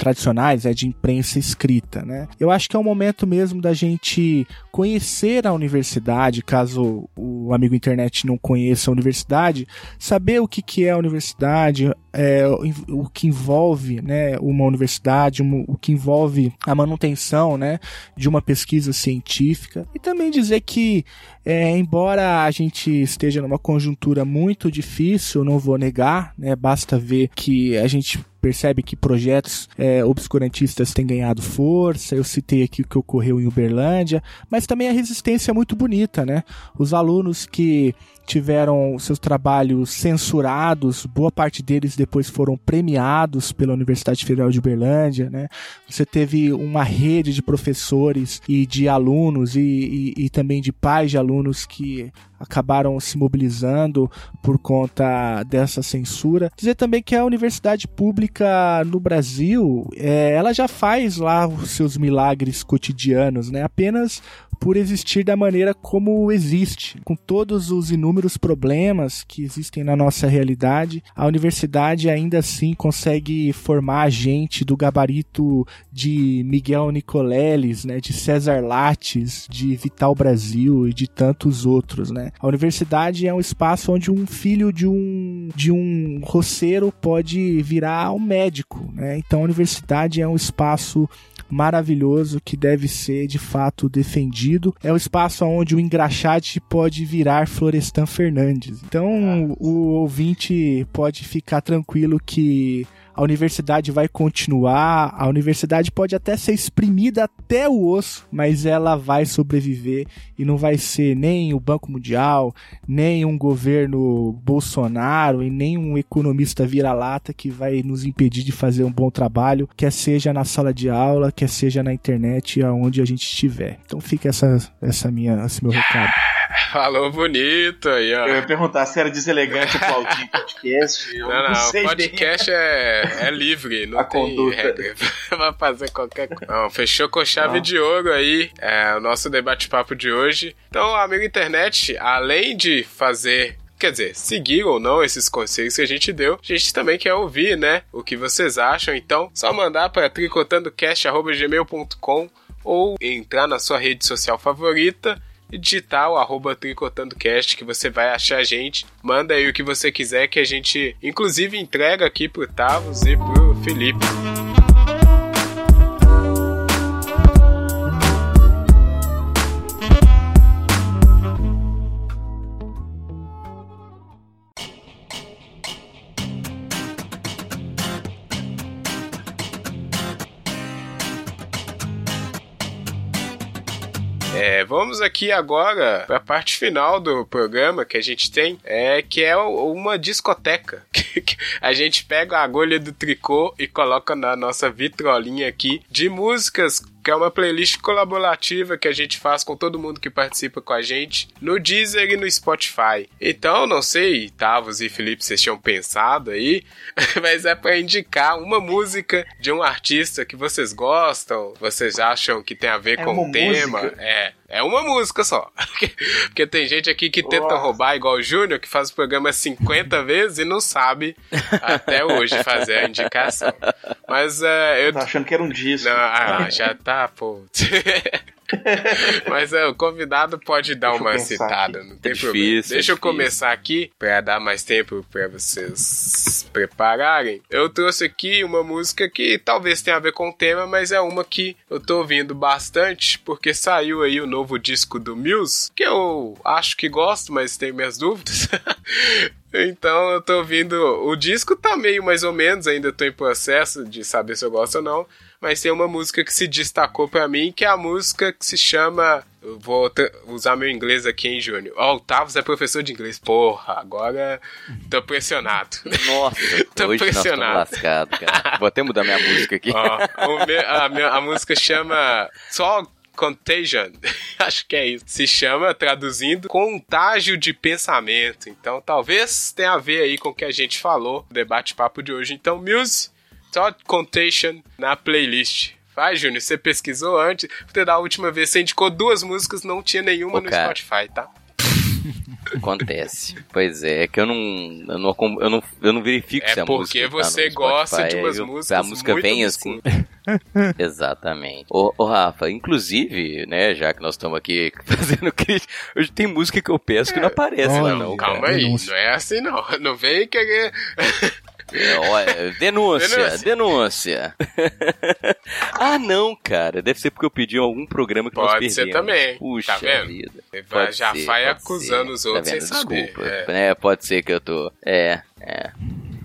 tradicionais, é de imprensa escrita, né? Eu acho que é o momento mesmo da gente conhecer a universidade, caso o amigo internet não conheça a universidade, saber o que, que é a universidade, é, o, que envolve né, uma universidade, o que envolve a manutenção né, de uma pesquisa científica e também dizer que, é, embora a gente esteja numa conjuntura muito difícil, não vou negar, né, basta ver que a gente percebe que projetos é, obscurantistas têm ganhado força. Eu citei aqui o que ocorreu em Uberlândia, mas também a resistência é muito bonita, né? Os alunos que tiveram seus trabalhos censurados, boa parte deles depois foram premiados pela Universidade Federal de Uberlândia, né? Você teve uma rede de professores e de alunos e, e, e também de pais de alunos que acabaram se mobilizando por conta dessa censura. Dizer também que a universidade pública no Brasil, é, ela já faz lá os seus milagres cotidianos, né? Apenas por existir da maneira como existe, com todos os inúmeros problemas que existem na nossa realidade, a universidade ainda assim consegue formar gente do gabarito de Miguel Nicoleles, né, de César Lattes, de Vital Brasil e de tantos outros, né? A universidade é um espaço onde um filho de um de um roceiro pode virar um médico, né? Então a universidade é um espaço maravilhoso que deve ser de fato defendido. É um espaço onde o engraxate pode virar Florestan Fernandes. Então o ouvinte pode ficar tranquilo que a universidade vai continuar, a universidade pode até ser exprimida até o osso, mas ela vai sobreviver e não vai ser nem o Banco Mundial, nem um governo Bolsonaro e nem um economista vira-lata que vai nos impedir de fazer um bom trabalho, quer seja na sala de aula, quer seja na internet, aonde a gente estiver. Então fica essa, essa minha, esse meu recado. Falou bonito aí, ó. Eu ia perguntar se era deselegante aplaudir podcast. Eu Não, não, não, podcast é, é livre, não A tem conduta. regra. Vai fazer qualquer coisa. Não, fechou com chave Não. de ouro aí é, o nosso debate-papo de hoje. Então, amigo internet, além de fazer Quer dizer, seguir ou não esses conselhos que a gente deu, a gente também quer ouvir, né? O que vocês acham. Então, só mandar para tricotandocast.gmail.com ou entrar na sua rede social favorita digitar o arroba tricotandocast que você vai achar a gente. Manda aí o que você quiser que a gente, inclusive, entrega aqui pro Tavos e pro Felipe. É, vamos aqui agora para a parte final do programa que a gente tem, é que é uma discoteca. a gente pega a agulha do tricô e coloca na nossa vitrolinha aqui de músicas que é uma playlist colaborativa que a gente faz com todo mundo que participa com a gente no Deezer e no Spotify. Então, não sei, Tavos e Felipe, vocês tinham pensado aí, mas é para indicar uma música de um artista que vocês gostam, vocês acham que tem a ver É com o tema. música? É, é uma música só. Porque tem gente aqui que tenta Nossa. roubar igual o Júnior, que faz o programa 50 vezes e não sabe até hoje fazer a indicação. Mas é, eu Tá achando que era um disco. não, ah, já tá, pô. Mas é, o convidado pode dar Deixa eu uma citada, não tem É problema. difícil, é Deixa eu difícil. começar aqui pra dar mais tempo pra vocês prepararem. Eu trouxe aqui uma música que talvez tenha a ver com o tema, mas é uma que eu tô ouvindo bastante porque saiu aí o novo disco do Muse, que eu acho que gosto, mas tenho minhas dúvidas. Então eu tô ouvindo. O disco tá meio mais ou menos, ainda tô em processo de saber se eu gosto ou não. Mas tem uma música que se destacou pra mim, que é a música que se chama. Eu vou usar meu inglês aqui, hein, Júnior? Ó, o Tavos é professor de inglês. Porra, agora tô pressionado. Nossa, Tô hoje nós pressionado. lascados, cara. Vou até mudar minha música aqui. Ó, o meu- a, minha- a música chama só Contagion. Acho que é isso. Se chama, traduzindo, contágio de pensamento. Então talvez tenha a ver aí com o que a gente falou no debate-papo de hoje. Então, Muse, só Contagion na playlist. Vai, Júnior, você pesquisou antes. Porque da última vez você indicou duas músicas, não tinha nenhuma Ô, no cara. Spotify, tá? Acontece. Pois é, é que eu não, eu não, eu não, eu não verifico É se a porque música tá você no gosta Spotify, de umas eu- músicas A música muito vem assim. obscuras. Exatamente. Ô, ô, Rafa, inclusive, né, já que nós estamos aqui fazendo crítica, hoje tem música que eu peço que não aparece lá não, Calma cara. aí, não é assim não. Não vem querer. É, olha, denúncia, Denúncia. denúncia. ah, não, cara. Deve ser porque eu pedi algum programa que nós Pode perdemos. ser também. Puxa Tá vendo? vida. Pode já ser, vai pode acusando ser. os outros tá vendo? sem saber. Desculpa. É. É, pode ser que eu tô. É, é.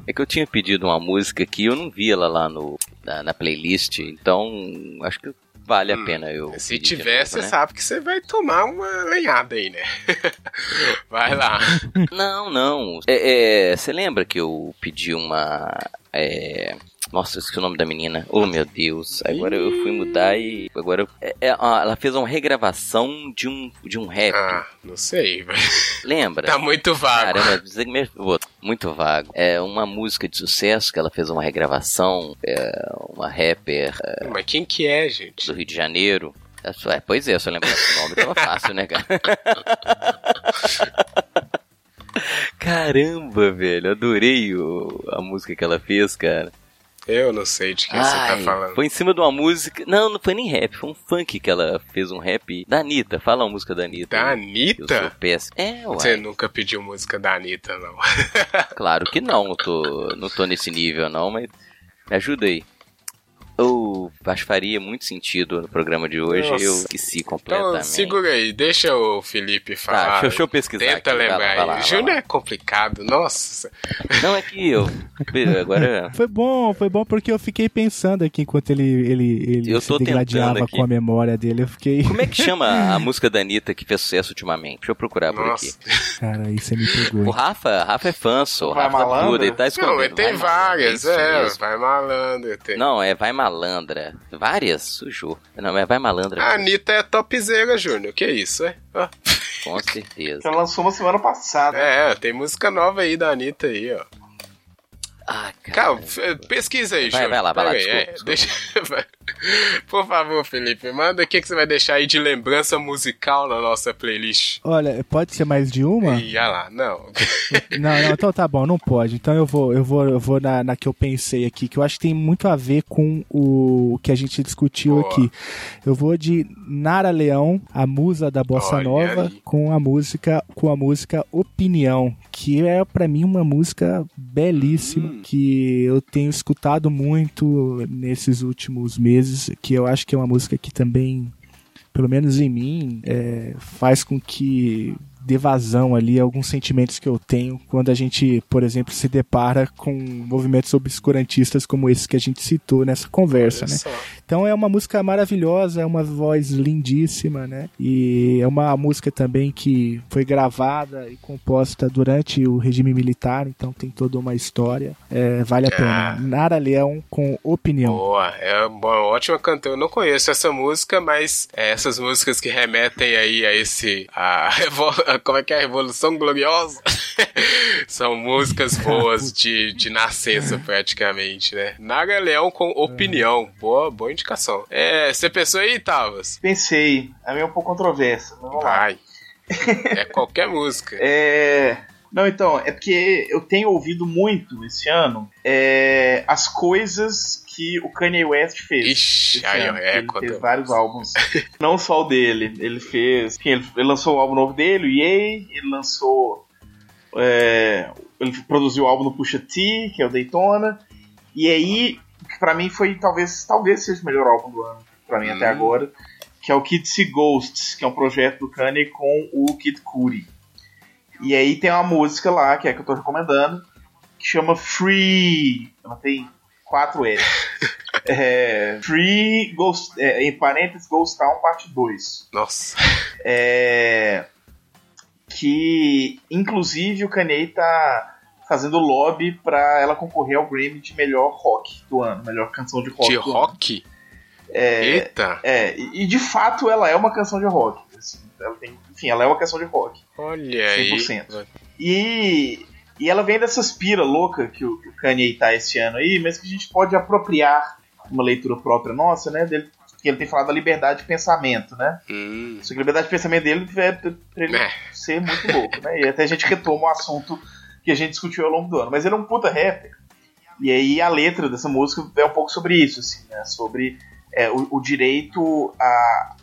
É que eu tinha pedido uma música que eu não vi ela lá no, na, na playlist, então acho que vale a Hum, pena eu. Se tiver, você né? sabe que você vai tomar uma lenhada aí, né? vai lá. Não, não. É, é, Você lembra que eu pedi uma. é, Nossa, eu esqueci o nome da menina. Oh, meu Deus. Agora eu fui mudar e. Agora eu- é, é, ela fez uma regravação de um, de um rap. Ah, não sei, velho. Lembra? Tá muito vago. Caramba, muito vago. É uma música de sucesso que ela fez uma regravação. É uma rapper é, Mas quem que é, gente? do Rio de Janeiro. É é, pois é, se eu lembrasse o nome, tava fácil, né, cara? Caramba, velho, adorei o- a música que ela fez, cara. Eu não sei de quem você tá Ai, falando. Foi em cima de uma música. Não, não foi nem rap, foi um funk que ela fez um rap da Anitta. Fala uma música da Anitta. Da aí. Eu sou Anitta? péssimo. É, uai. Você nunca pediu música da Anitta, não. Claro que não, eu tô, não tô nesse nível não, mas me ajuda aí. Acho que faria muito sentido no programa de hoje, Nossa. eu esqueci Então completamente. segura aí, deixa o Felipe Tá, falar. deixa, eu- deixa eu pesquisar Tenta aqui. lembrar vai lá, vai lá. Júnior é complicado, nossa. Não, é que eu... Agora... Foi bom, foi bom porque eu fiquei pensando aqui enquanto ele, ele, ele Eu se tô degladiava tentando aqui. com a memória dele. Eu fiquei. Como é que chama a música da Anitta que fez sucesso ultimamente? Deixa eu procurar por aqui. Nossa. Cara, aí você me pegou. O? Rafa, Rafa é fã, só. O Vai Rafa tá Malandra? tudo, ele tá Não, escondendo. mas tem Vai várias, isso é, mesmo. vai malandro. Tem... Não, é Vai Malandra. Várias? Sujou. Não, é Vai Malandra. A Anitta é topzera, Júnior. Que isso, é? Ó. Com certeza. Ela lançou uma semana passada. É, tem música nova aí da Anitta aí, ó. Ah, cara. Calma, pesquisa aí, Vai, vai lá, vai lá, aí, desculpa, é, deixa-. Por favor, Felipe, manda o que, que você vai deixar aí de lembrança musical na nossa playlist. Olha, pode ser mais de uma? Ih, olha lá, não. Não, não, então tá bom, não pode. Então eu vou, eu vou, eu vou na, na que eu pensei aqui, que eu acho que tem muito a ver com o, que a gente discutiu Boa. aqui. Eu vou de Nara Leão, a musa da bossa Olha nova, aí. com a música, com a música Opinião, que é pra mim uma música belíssima Hum. Que eu tenho escutado muito nesses últimos meses, que eu acho que é uma música que também pelo menos em mim, é, faz com que dê vazão ali alguns sentimentos que eu tenho quando a gente, por exemplo, se depara com movimentos obscurantistas como esse que a gente citou nessa conversa, Olha né? só. Então é uma música maravilhosa, é uma voz lindíssima, né? E é uma música também que foi gravada e composta durante o regime militar, então tem toda uma história. É, vale a Ah. pena. Nara Leão com opinião. Boa, é uma ótima cantora. Eu não conheço essa música, mas é, essas músicas que remetem aí a esse. A, revo- a- como é que é? A Revolução Gloriosa? São músicas boas de, de nascença, praticamente, né? Naga Leão com opinião. Boa, boa indicação. É, você pensou aí, Tavas? Pensei, a minha é um pouco controversa. Vamos lá. Vai. É qualquer música. É. Não, então, é porque eu tenho ouvido muito esse ano é, as coisas que o Kanye West fez. Ixi, aí, ano, é, ele fez vários álbuns. Não só o dele. Ele fez. enfim, ele, ele lançou o álbum novo dele, o Yay, ele lançou. é, ele produziu o álbum no Pusha T, que é o Daytona. E aí, que pra mim foi talvez. Talvez seja o melhor álbum do ano, pra mim até Hum. agora. Que é o Kid See Ghosts, que é um projeto do Kanye com o Kid Cudi. E aí tem uma música lá, que é que eu tô recomendando, que chama Free. Ela tem quatro L. é, Free Ghost, é, em parênteses Ghost Town parte 2. Nossa. É, que inclusive o Kanye tá fazendo lobby pra ela concorrer ao Grammy de melhor rock do ano, melhor canção de rock. De do ano. rock? Eita. É, e, e de fato ela é uma canção de rock. assim, ela tem, enfim, ela é uma canção de rock. Olha aí. 100%. E, e ela vem dessa pira louca que o, que o Kanye tá esse ano aí, mas que a gente pode apropriar uma leitura própria nossa, né? Dele, que ele tem falado da liberdade de pensamento, né? Hum. Só que a liberdade de pensamento dele é pra ele É. ser muito louco, né? E até a gente retoma o assunto que a gente discutiu ao longo do ano. Mas ele é um puta rapper. E aí a letra dessa música é um pouco sobre isso, assim, né? Sobre é, o, o direito a,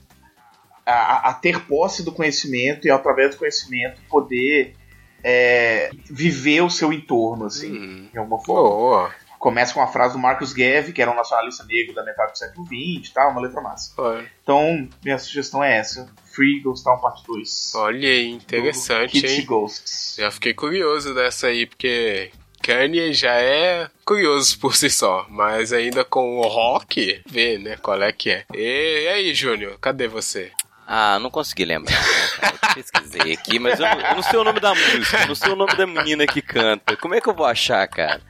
a, a ter posse do conhecimento e através do conhecimento poder é, viver o seu entorno, assim, Hum. de alguma forma. Boa. Começa com uma frase do Marcus Garvey, que era um nacionalista negro da metade do século XX e tal, uma letra massa. Olha Então, minha sugestão é essa: Free Ghost Town Part 2. olha aí, interessante, Kids hein? Ghosts. Já fiquei curioso dessa aí, porque Kanye já é curioso por si só, mas ainda com o rock, vê, né, qual é que é. E, e aí, Júnior, cadê você? Ah, não consegui lembrar. né? Eu pesquisei aqui, mas eu não, eu não sei o nome da música, eu não sei o nome da menina que canta. Como é que eu vou achar, cara?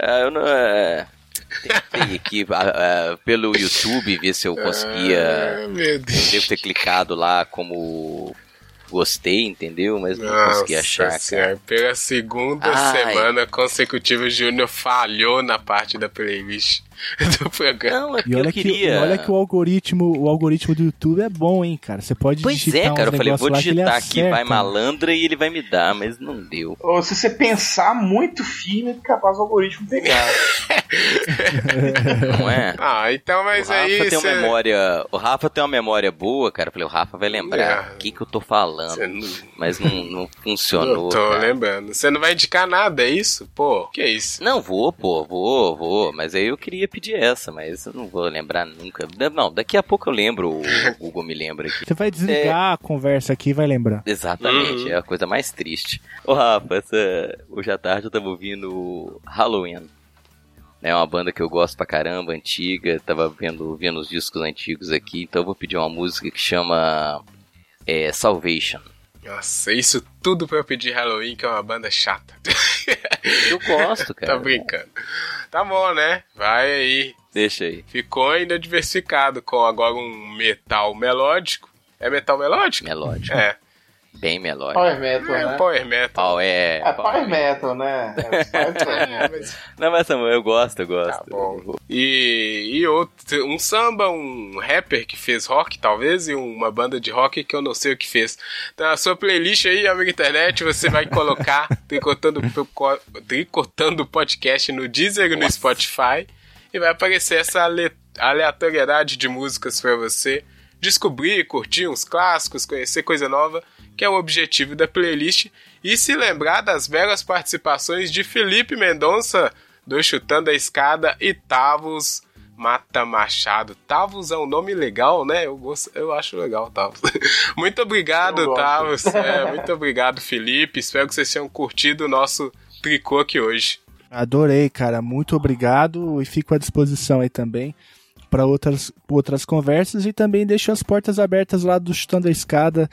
Ah, eu não. é, Tentei aqui ah, ah, pelo YouTube ver se eu conseguia. Ah, meu Deus. Devo ter clicado lá como gostei, entendeu? Mas não consegui achar, cara. Senhora, pela segunda Ai. semana consecutiva, o Júnior falhou na parte da playlist do programa. É que E olha eu que, queria. olha que o algoritmo, o algoritmo do YouTube é bom, hein, cara. Você pode Pois digitar é, cara, eu falei, vou digitar aqui, vai malandra e ele vai me dar, mas não deu. Ou se você pensar muito firme, é capaz do algoritmo pegar. Não é? Ah, então, mas o Rafa aí. tem cê- memória. O Rafa tem uma memória boa, cara. Eu falei, o Rafa vai lembrar É. o que, que eu tô falando. não- Mas não, não funcionou. Eu tô cara. lembrando. Você não vai indicar nada, é isso? Pô, que é isso? Não, vou, pô, vou, vou. Mas aí eu queria pedir essa, mas eu não vou lembrar nunca. Não, daqui a pouco eu lembro, o Google me lembra aqui. Você vai desligar a conversa aqui e vai lembrar. Exatamente, Uhum. é a coisa mais triste. Ô Rafa, essa... hoje à tarde eu tava ouvindo Halloween. É uma banda que eu gosto pra caramba, antiga. Tava vendo, vendo os discos antigos aqui, então eu vou pedir uma música que chama é, Salvation. Nossa, isso tudo pra eu pedir Halloween, que é uma banda chata. Eu gosto, cara. tá brincando. Tá bom, né? Vai aí. Deixa aí. Ficou ainda diversificado com agora um metal melódico. É metal melódico? Melódico. É. Bem melódico. Power Metal, É né? power metal. Pau é. É pau Power Metal, né? É Power Metal. É, mas Não, mas Samuel, eu gosto, eu gosto. Tá bom. E, e outro, um samba, um rapper que fez rock, talvez, e uma banda de rock que eu não sei o que fez. Então, a sua playlist aí, amigo internet, você vai colocar tricotando, tricotando o podcast no Deezer e no Spotify. E vai aparecer essa ale- aleatoriedade de músicas pra você descobrir, curtir uns clássicos, conhecer coisa nova, que é o objetivo da playlist. E se lembrar das belas participações de Felipe Mendonça, do Chutando a Escada, e Tavos, Mata Machado. Tavos é um nome legal, né? Eu, gosto, eu acho legal, Tavos. muito obrigado. Tavos. É, muito obrigado, Felipe. Espero que vocês tenham curtido o nosso tricô aqui hoje. Adorei, cara. Muito obrigado e fico à disposição aí também para outras, outras conversas e também deixo as portas abertas lá do Chutando a Escada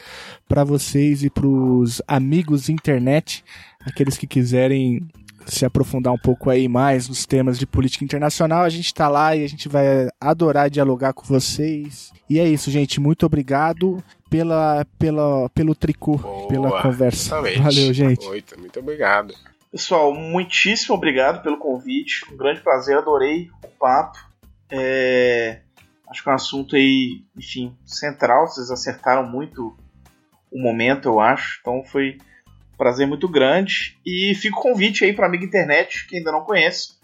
para vocês e para os amigos internet, aqueles que quiserem se aprofundar um pouco aí mais nos temas de política internacional, a gente está lá e a gente vai adorar dialogar com vocês. E é isso, gente. Muito obrigado pela, pela, pelo tricô, pela Boa, conversa. exatamente. Valeu, gente. Muito, muito obrigado. Pessoal, muitíssimo obrigado pelo convite. Um grande prazer, adorei o papo. É, Acho que é um assunto aí, enfim, central. Vocês acertaram muito o momento, eu acho. Então foi um prazer muito grande. E fica o convite aí para amiga internet que ainda não conhece,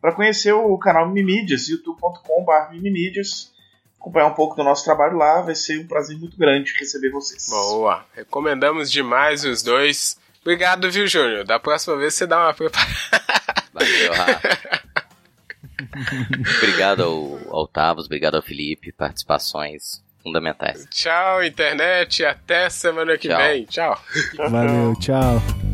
para conhecer o canal Mimídias, youtube.com.br Mimídias. Acompanhar um pouco do nosso trabalho lá. Vai ser um prazer muito grande receber vocês. Boa. Recomendamos demais os dois. Obrigado, viu, Júnior? Da próxima vez você dá uma preparada. Valeu, Rafa. obrigado ao, ao Tavos, obrigado ao Felipe, participações fundamentais. Tchau, internet. Até semana que Tchau. vem. Tchau. Tchau, Valeu, tchau.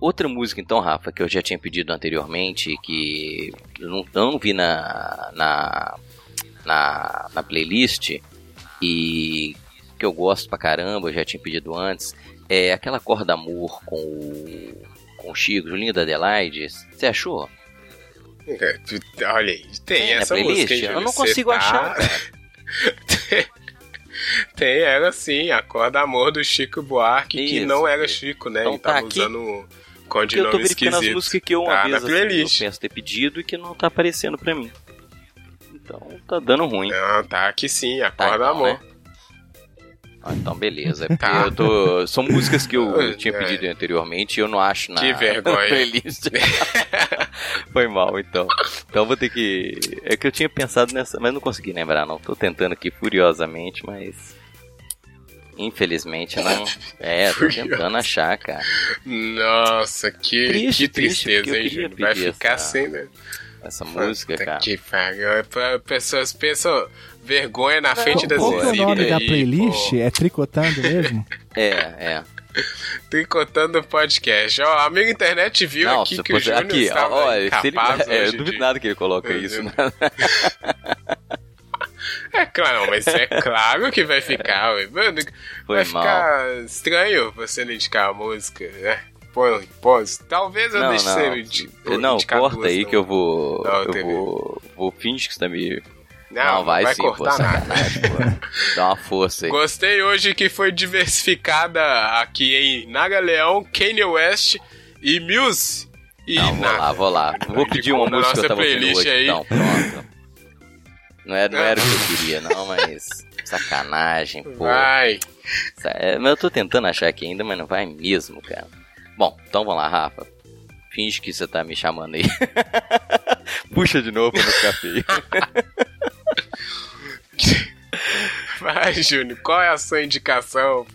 Outra música, então, Rafa, que eu já tinha pedido anteriormente, que eu não, não vi na, na, na, na playlist e que eu gosto pra caramba, eu já tinha pedido antes, é aquela Corda Amor com o, com o Chico, Julinho da Adelaide. Você achou? É, tu- Olha aí, tem essa playlist? música. Eu não consigo tá- achar. Tem ela sim, a Corda Amor do Chico Buarque, que Isso, não era. Chico, né? Então Ele tá tava aqui. Porque eu tô codinome verificando as esquisito. músicas que eu uma Tá vez assim, eu penso ter pedido e que não tá aparecendo pra mim. Então tá dando ruim. Não, tá aqui sim, Tá, Corda então, Amor. né? Ah, então beleza. É Tá. eu tô. São músicas que eu, eu tinha É. pedido anteriormente e eu não acho na, Que vergonha. na playlist. Foi mal, então. Então vou ter que. É que eu tinha pensado nessa, mas não consegui lembrar, não. Tô tentando aqui furiosamente, mas. Infelizmente não. É, tô tentando achar, cara. Nossa, que, Triste, que triste, tristeza, eu hein, Júlio? Vai ficar essa- assim, né? Essa música, Puta cara. Que pariu. É Pessoas pensam vergonha na frente das Qual é o nome da playlist? pô. É Tricotando mesmo? É, é. Tricotando o podcast. Ó, amigo internet viu Não, aqui que o fosse- Júnior aqui, estava olha, se ele, é, eu duvido nada que ele coloca isso, né? É claro, mas é claro que vai ficar. Mano, vai mal. ficar estranho você não indicar a música, né? Põe. Talvez eu Não, deixe não. você indi- Não, corta duas, aí não. que eu vou. Não, eu vou. Vou fingir que você tá me. Não, vai, vai sim, pô, cortar nada. pô. Dá uma força aí. Gostei hoje que foi diversificada aqui em Naga Leão, Kanye West e Muse. E Não, vou nada. lá, vou lá. Vou pedir uma música que eu nossa tava playlist hoje. aí. Então, pronto. Não era, não era o que eu queria, não, mas. Sacanagem, pô. Vai. É, Mas eu tô tentando achar aqui ainda, mas não vai mesmo, cara. Bom, então vamos lá, Rafa. Finge que você tá me chamando aí. Puxa de novo pra não ficar feio. Vai, Júnior. Qual é a sua indicação?